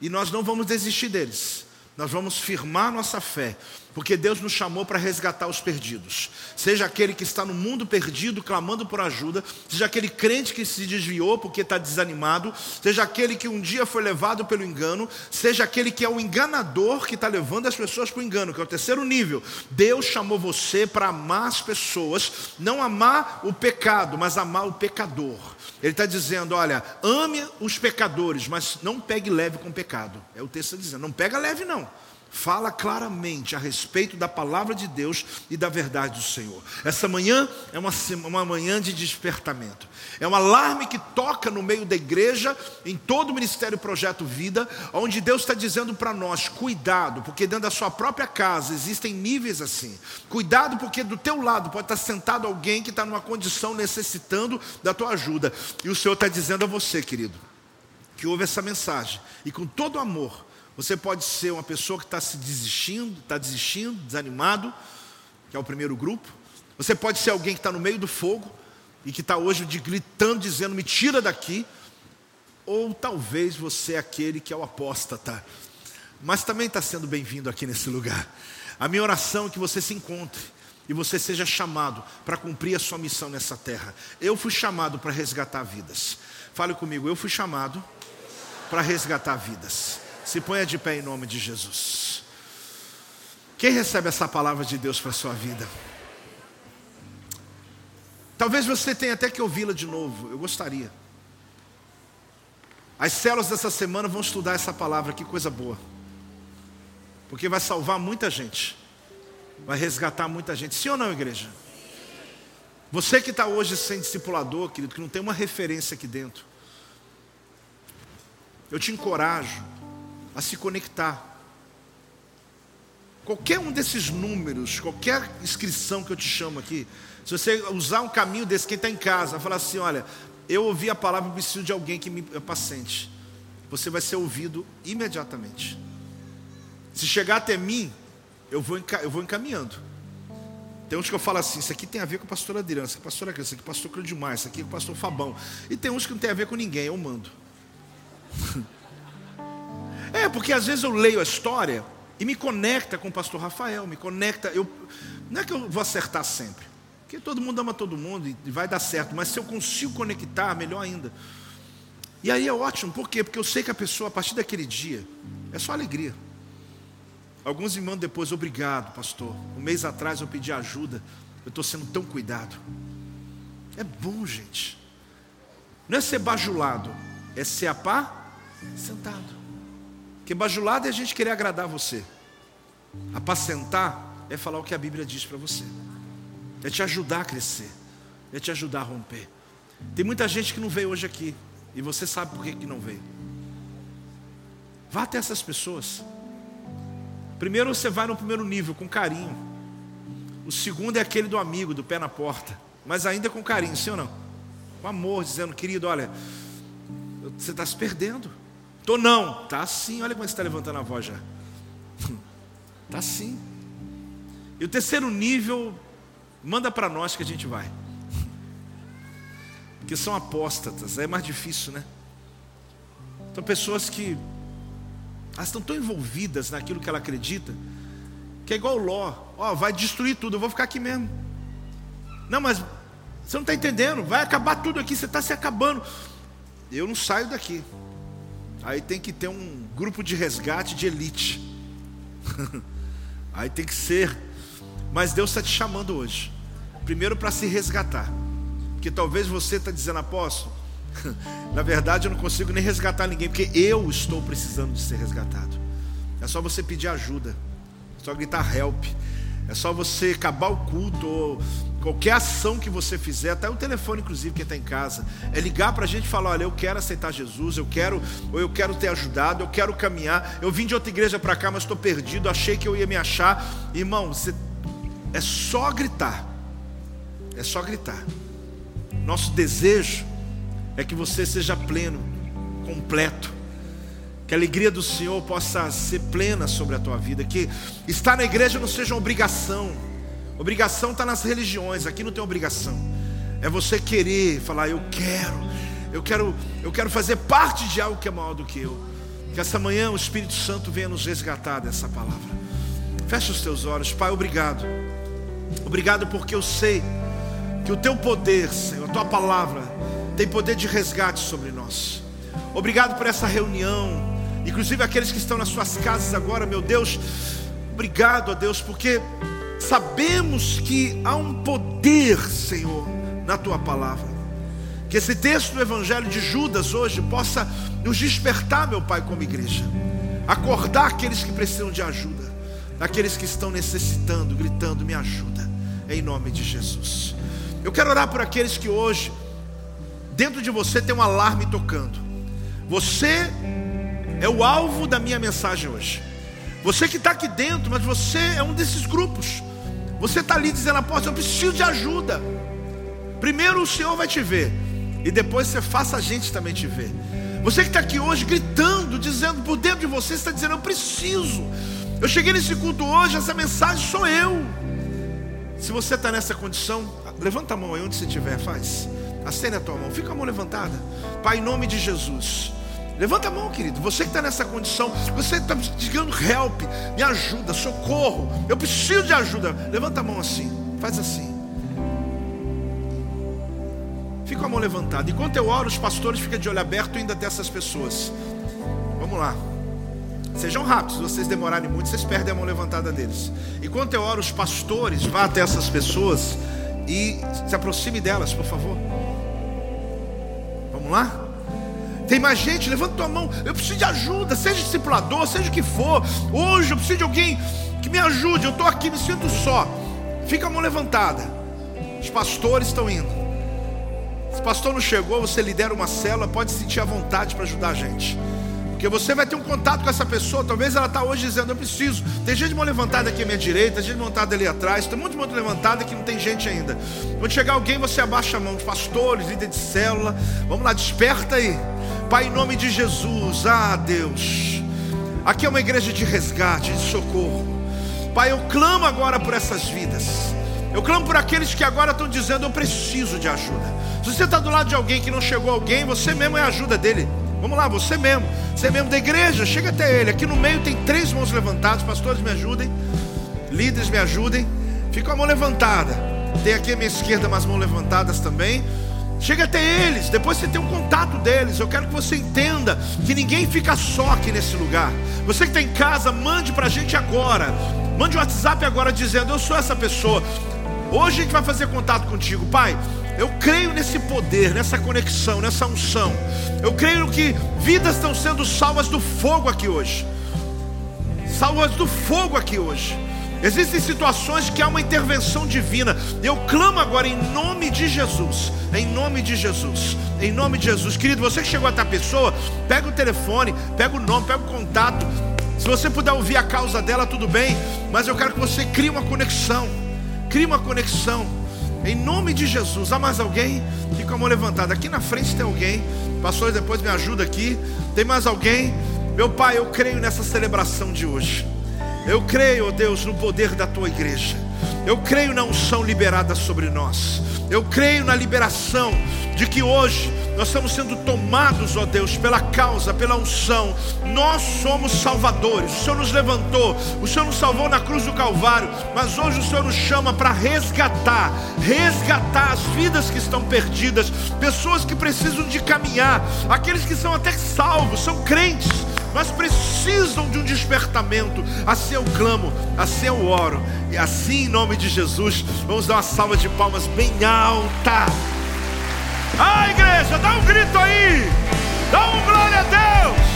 E nós não vamos desistir deles. Nós vamos firmar nossa fé, porque Deus nos chamou para resgatar os perdidos. Seja aquele que está no mundo perdido, clamando por ajuda, seja aquele crente que se desviou porque está desanimado, seja aquele que um dia foi levado pelo engano, seja aquele que é o enganador que está levando as pessoas para o engano, que é o terceiro nível. Deus chamou você para amar as pessoas, não amar o pecado, mas amar o pecador. Ele está dizendo: olha, ame os pecadores, mas não pegue leve com o pecado. É o texto tá dizendo: não pega leve, não fala claramente a respeito da palavra de Deus e da verdade do Senhor. Essa manhã é uma, uma manhã de despertamento. É um alarme que toca no meio da igreja, em todo o Ministério Projeto Vida, onde Deus está dizendo para nós: cuidado, porque dentro da sua própria casa existem níveis assim. Cuidado, porque do teu lado pode estar sentado alguém que está numa condição necessitando da tua ajuda. E o Senhor está dizendo a você, querido, que ouve essa mensagem e com todo amor você pode ser uma pessoa que está se desistindo, está desistindo, desanimado, que é o primeiro grupo. Você pode ser alguém que está no meio do fogo e que está hoje gritando, dizendo: me tira daqui. Ou talvez você é aquele que é o apóstata, mas também está sendo bem-vindo aqui nesse lugar. A minha oração é que você se encontre e você seja chamado para cumprir a sua missão nessa terra. Eu fui chamado para resgatar vidas. Fale comigo, eu fui chamado para resgatar vidas. Se ponha de pé em nome de Jesus. Quem recebe essa palavra de Deus para a sua vida? Talvez você tenha até que ouvi-la de novo, eu gostaria. As células dessa semana vão estudar essa palavra, que coisa boa. Porque vai salvar muita gente, vai resgatar muita gente. Sim ou não, igreja? Você que está hoje sem discipulador, querido, que não tem uma referência aqui dentro, eu te encorajo a se conectar. Qualquer um desses números, qualquer inscrição que eu te chamo aqui, se você usar um caminho desse, quem está em casa, falar assim: olha, eu ouvi a palavra, preciso de alguém que me paciente. Você vai ser ouvido imediatamente. Se chegar até mim, eu vou, eu vou encaminhando. Tem uns que eu falo assim, isso aqui tem a ver com a pastora Adriana, isso aqui é pastora Cris, isso aqui é pastor Cleudimar, isso aqui é o pastor Fabão. E tem uns que não tem a ver com ninguém, eu mando. É, porque às vezes eu leio a história e me conecta com o pastor Rafael, me conecta. Eu, não é que eu vou acertar sempre, porque todo mundo ama todo mundo e vai dar certo, mas se eu consigo conectar, melhor ainda. E aí é ótimo, por quê? Porque eu sei que a pessoa, a partir daquele dia, é só alegria. Alguns me mandam depois, obrigado, pastor. Um mês atrás eu pedi ajuda, eu estou sendo tão cuidado. É bom, gente. Não é ser bajulado, é ser apá sentado. Porque bajulado é a gente querer agradar você. Apacentar é falar o que a Bíblia diz para você. É te ajudar a crescer. É te ajudar a romper. Tem muita gente que não veio hoje aqui. E você sabe por que, que não veio. Vá até essas pessoas. Primeiro você vai no primeiro nível, com carinho. O segundo é aquele do amigo, do pé na porta. Mas ainda com carinho, sim ou não? Com amor, dizendo, querido, olha, você está se perdendo. Tô não. Tá sim. Olha como você está levantando a voz já. Tá sim. E o terceiro nível, manda para nós que a gente vai. Porque são apóstatas, é mais difícil, né? São pessoas que elas estão tão envolvidas naquilo que ela acredita, que é igual o Ló, ó, vai destruir tudo, eu vou ficar aqui mesmo. Não, mas você não está entendendo, vai acabar tudo aqui, você está se acabando. Eu não saio daqui. Aí tem que ter um grupo de resgate de elite. Aí tem que ser. Mas Deus está te chamando hoje. Primeiro para se resgatar. Porque talvez você está dizendo, apóstolo, na verdade eu não consigo nem resgatar ninguém, porque eu estou precisando de ser resgatado. É só você pedir ajuda. É só gritar help. É só você acabar o culto ou qualquer ação que você fizer, até o telefone, inclusive, que está em casa, é ligar para a gente e falar: olha, eu quero aceitar Jesus, eu quero, ou eu quero ter ajudado, eu quero caminhar. Eu vim de outra igreja para cá, mas estou perdido, achei que eu ia me achar. Irmão, você, é só gritar, é só gritar. Nosso desejo é que você seja pleno, completo que a alegria do Senhor possa ser plena sobre a tua vida. Que estar na igreja não seja uma obrigação. Obrigação está nas religiões, aqui não tem obrigação. É você querer falar, eu quero, eu quero, eu quero fazer parte de algo que é maior do que eu. Que essa manhã o Espírito Santo venha nos resgatar dessa palavra. Fecha os teus olhos, Pai, obrigado. Obrigado porque eu sei que o teu poder, Senhor, a tua palavra, tem poder de resgate sobre nós. Obrigado por essa reunião inclusive aqueles que estão nas suas casas agora, meu Deus, obrigado a Deus, porque sabemos que há um poder, Senhor, na tua palavra. Que esse texto do Evangelho de Judas hoje possa nos despertar, meu Pai, como igreja, acordar aqueles que precisam de ajuda, aqueles que estão necessitando, gritando: me ajuda, em nome de Jesus. Eu quero orar por aqueles que hoje, dentro de você, tem um alarme tocando. Você é o alvo da minha mensagem hoje. Você que está aqui dentro, mas você é um desses grupos. Você está ali dizendo, apóstolo, eu preciso de ajuda. Primeiro o Senhor vai te ver, e depois você faça a gente também te ver. Você que está aqui hoje gritando, dizendo por dentro de você, está dizendo, eu preciso. Eu cheguei nesse culto hoje, essa mensagem sou eu. Se você está nessa condição, levanta a mão aí onde você estiver, faz. Acende a tua mão, fica a mão levantada. Pai, em nome de Jesus. Levanta a mão, querido. Você que está nessa condição, você está dizendo help, me ajuda, socorro. Eu preciso de ajuda. Levanta a mão assim, faz assim. Fica a mão levantada. Enquanto eu oro, os pastores ficam de olho aberto indo até essas pessoas. Vamos lá. Sejam rápidos, se vocês demorarem muito, vocês perdem a mão levantada deles. Enquanto eu oro, os pastores vá até essas pessoas e se aproxime delas, por favor. Vamos lá? Tem mais gente, levanta tua mão. Eu preciso de ajuda, seja discipulador, seja o que for. Hoje eu preciso de alguém que me ajude. Eu estou aqui, me sinto só. Fica a mão levantada. Os pastores estão indo. Se o pastor não chegou, você lidera uma célula, pode sentir a vontade para ajudar a gente. Porque você vai ter um contato com essa pessoa. Talvez ela está hoje dizendo: Eu preciso. Tem gente mão levantada aqui à minha direita, gente montada ali atrás. Tem um monte de mão levantada que não tem gente ainda. Quando chegar alguém, você abaixa a mão. Pastores, líder de célula. Vamos lá, desperta aí. Pai, em nome de Jesus. Ah, Deus. Aqui é uma igreja de resgate, de socorro. Pai, eu clamo agora por essas vidas. Eu clamo por aqueles que agora estão dizendo: Eu preciso de ajuda. Se você está do lado de alguém que não chegou alguém, você mesmo é a ajuda dele. Vamos lá, você mesmo. Você mesmo da igreja, chega até ele. Aqui no meio tem três mãos levantadas. Pastores, me ajudem. Líderes, me ajudem. Fica a mão levantada. Tem aqui à minha esquerda umas mãos levantadas também. Chega até eles, depois você tem um contato deles. Eu quero que você entenda que ninguém fica só aqui nesse lugar. Você que está em casa, mande para a gente agora. Mande um WhatsApp agora dizendo: Eu sou essa pessoa. Hoje a gente vai fazer contato contigo, Pai. Eu creio nesse poder, nessa conexão, nessa unção. Eu creio que vidas estão sendo salvas do fogo aqui hoje. Salvas do fogo aqui hoje. Existem situações que há uma intervenção divina. Eu clamo agora em nome de Jesus. Em nome de Jesus. Em nome de Jesus. Querido, você que chegou até a pessoa, pega o telefone, pega o nome, pega o contato. Se você puder ouvir a causa dela, tudo bem. Mas eu quero que você crie uma conexão. Crie uma conexão. Em nome de Jesus. Há mais alguém? Fica a mão levantada. Aqui na frente tem alguém. Pastor, depois me ajuda aqui. Tem mais alguém? Meu Pai, eu creio nessa celebração de hoje. Eu creio, ó Deus, no poder da tua igreja. Eu creio na unção liberada sobre nós. Eu creio na liberação de que hoje nós estamos sendo tomados, ó Deus, pela causa, pela unção. Nós somos salvadores. O Senhor nos levantou, o Senhor nos salvou na cruz do Calvário, mas hoje o Senhor nos chama para resgatar, resgatar as vidas que estão perdidas, pessoas que precisam de caminhar, aqueles que são até salvos, são crentes mas precisam de um despertamento. Assim eu clamo, assim eu oro. E assim, em nome de Jesus, vamos dar uma salva de palmas bem alta. Ah, igreja, dá um grito aí. Dá um glória a Deus.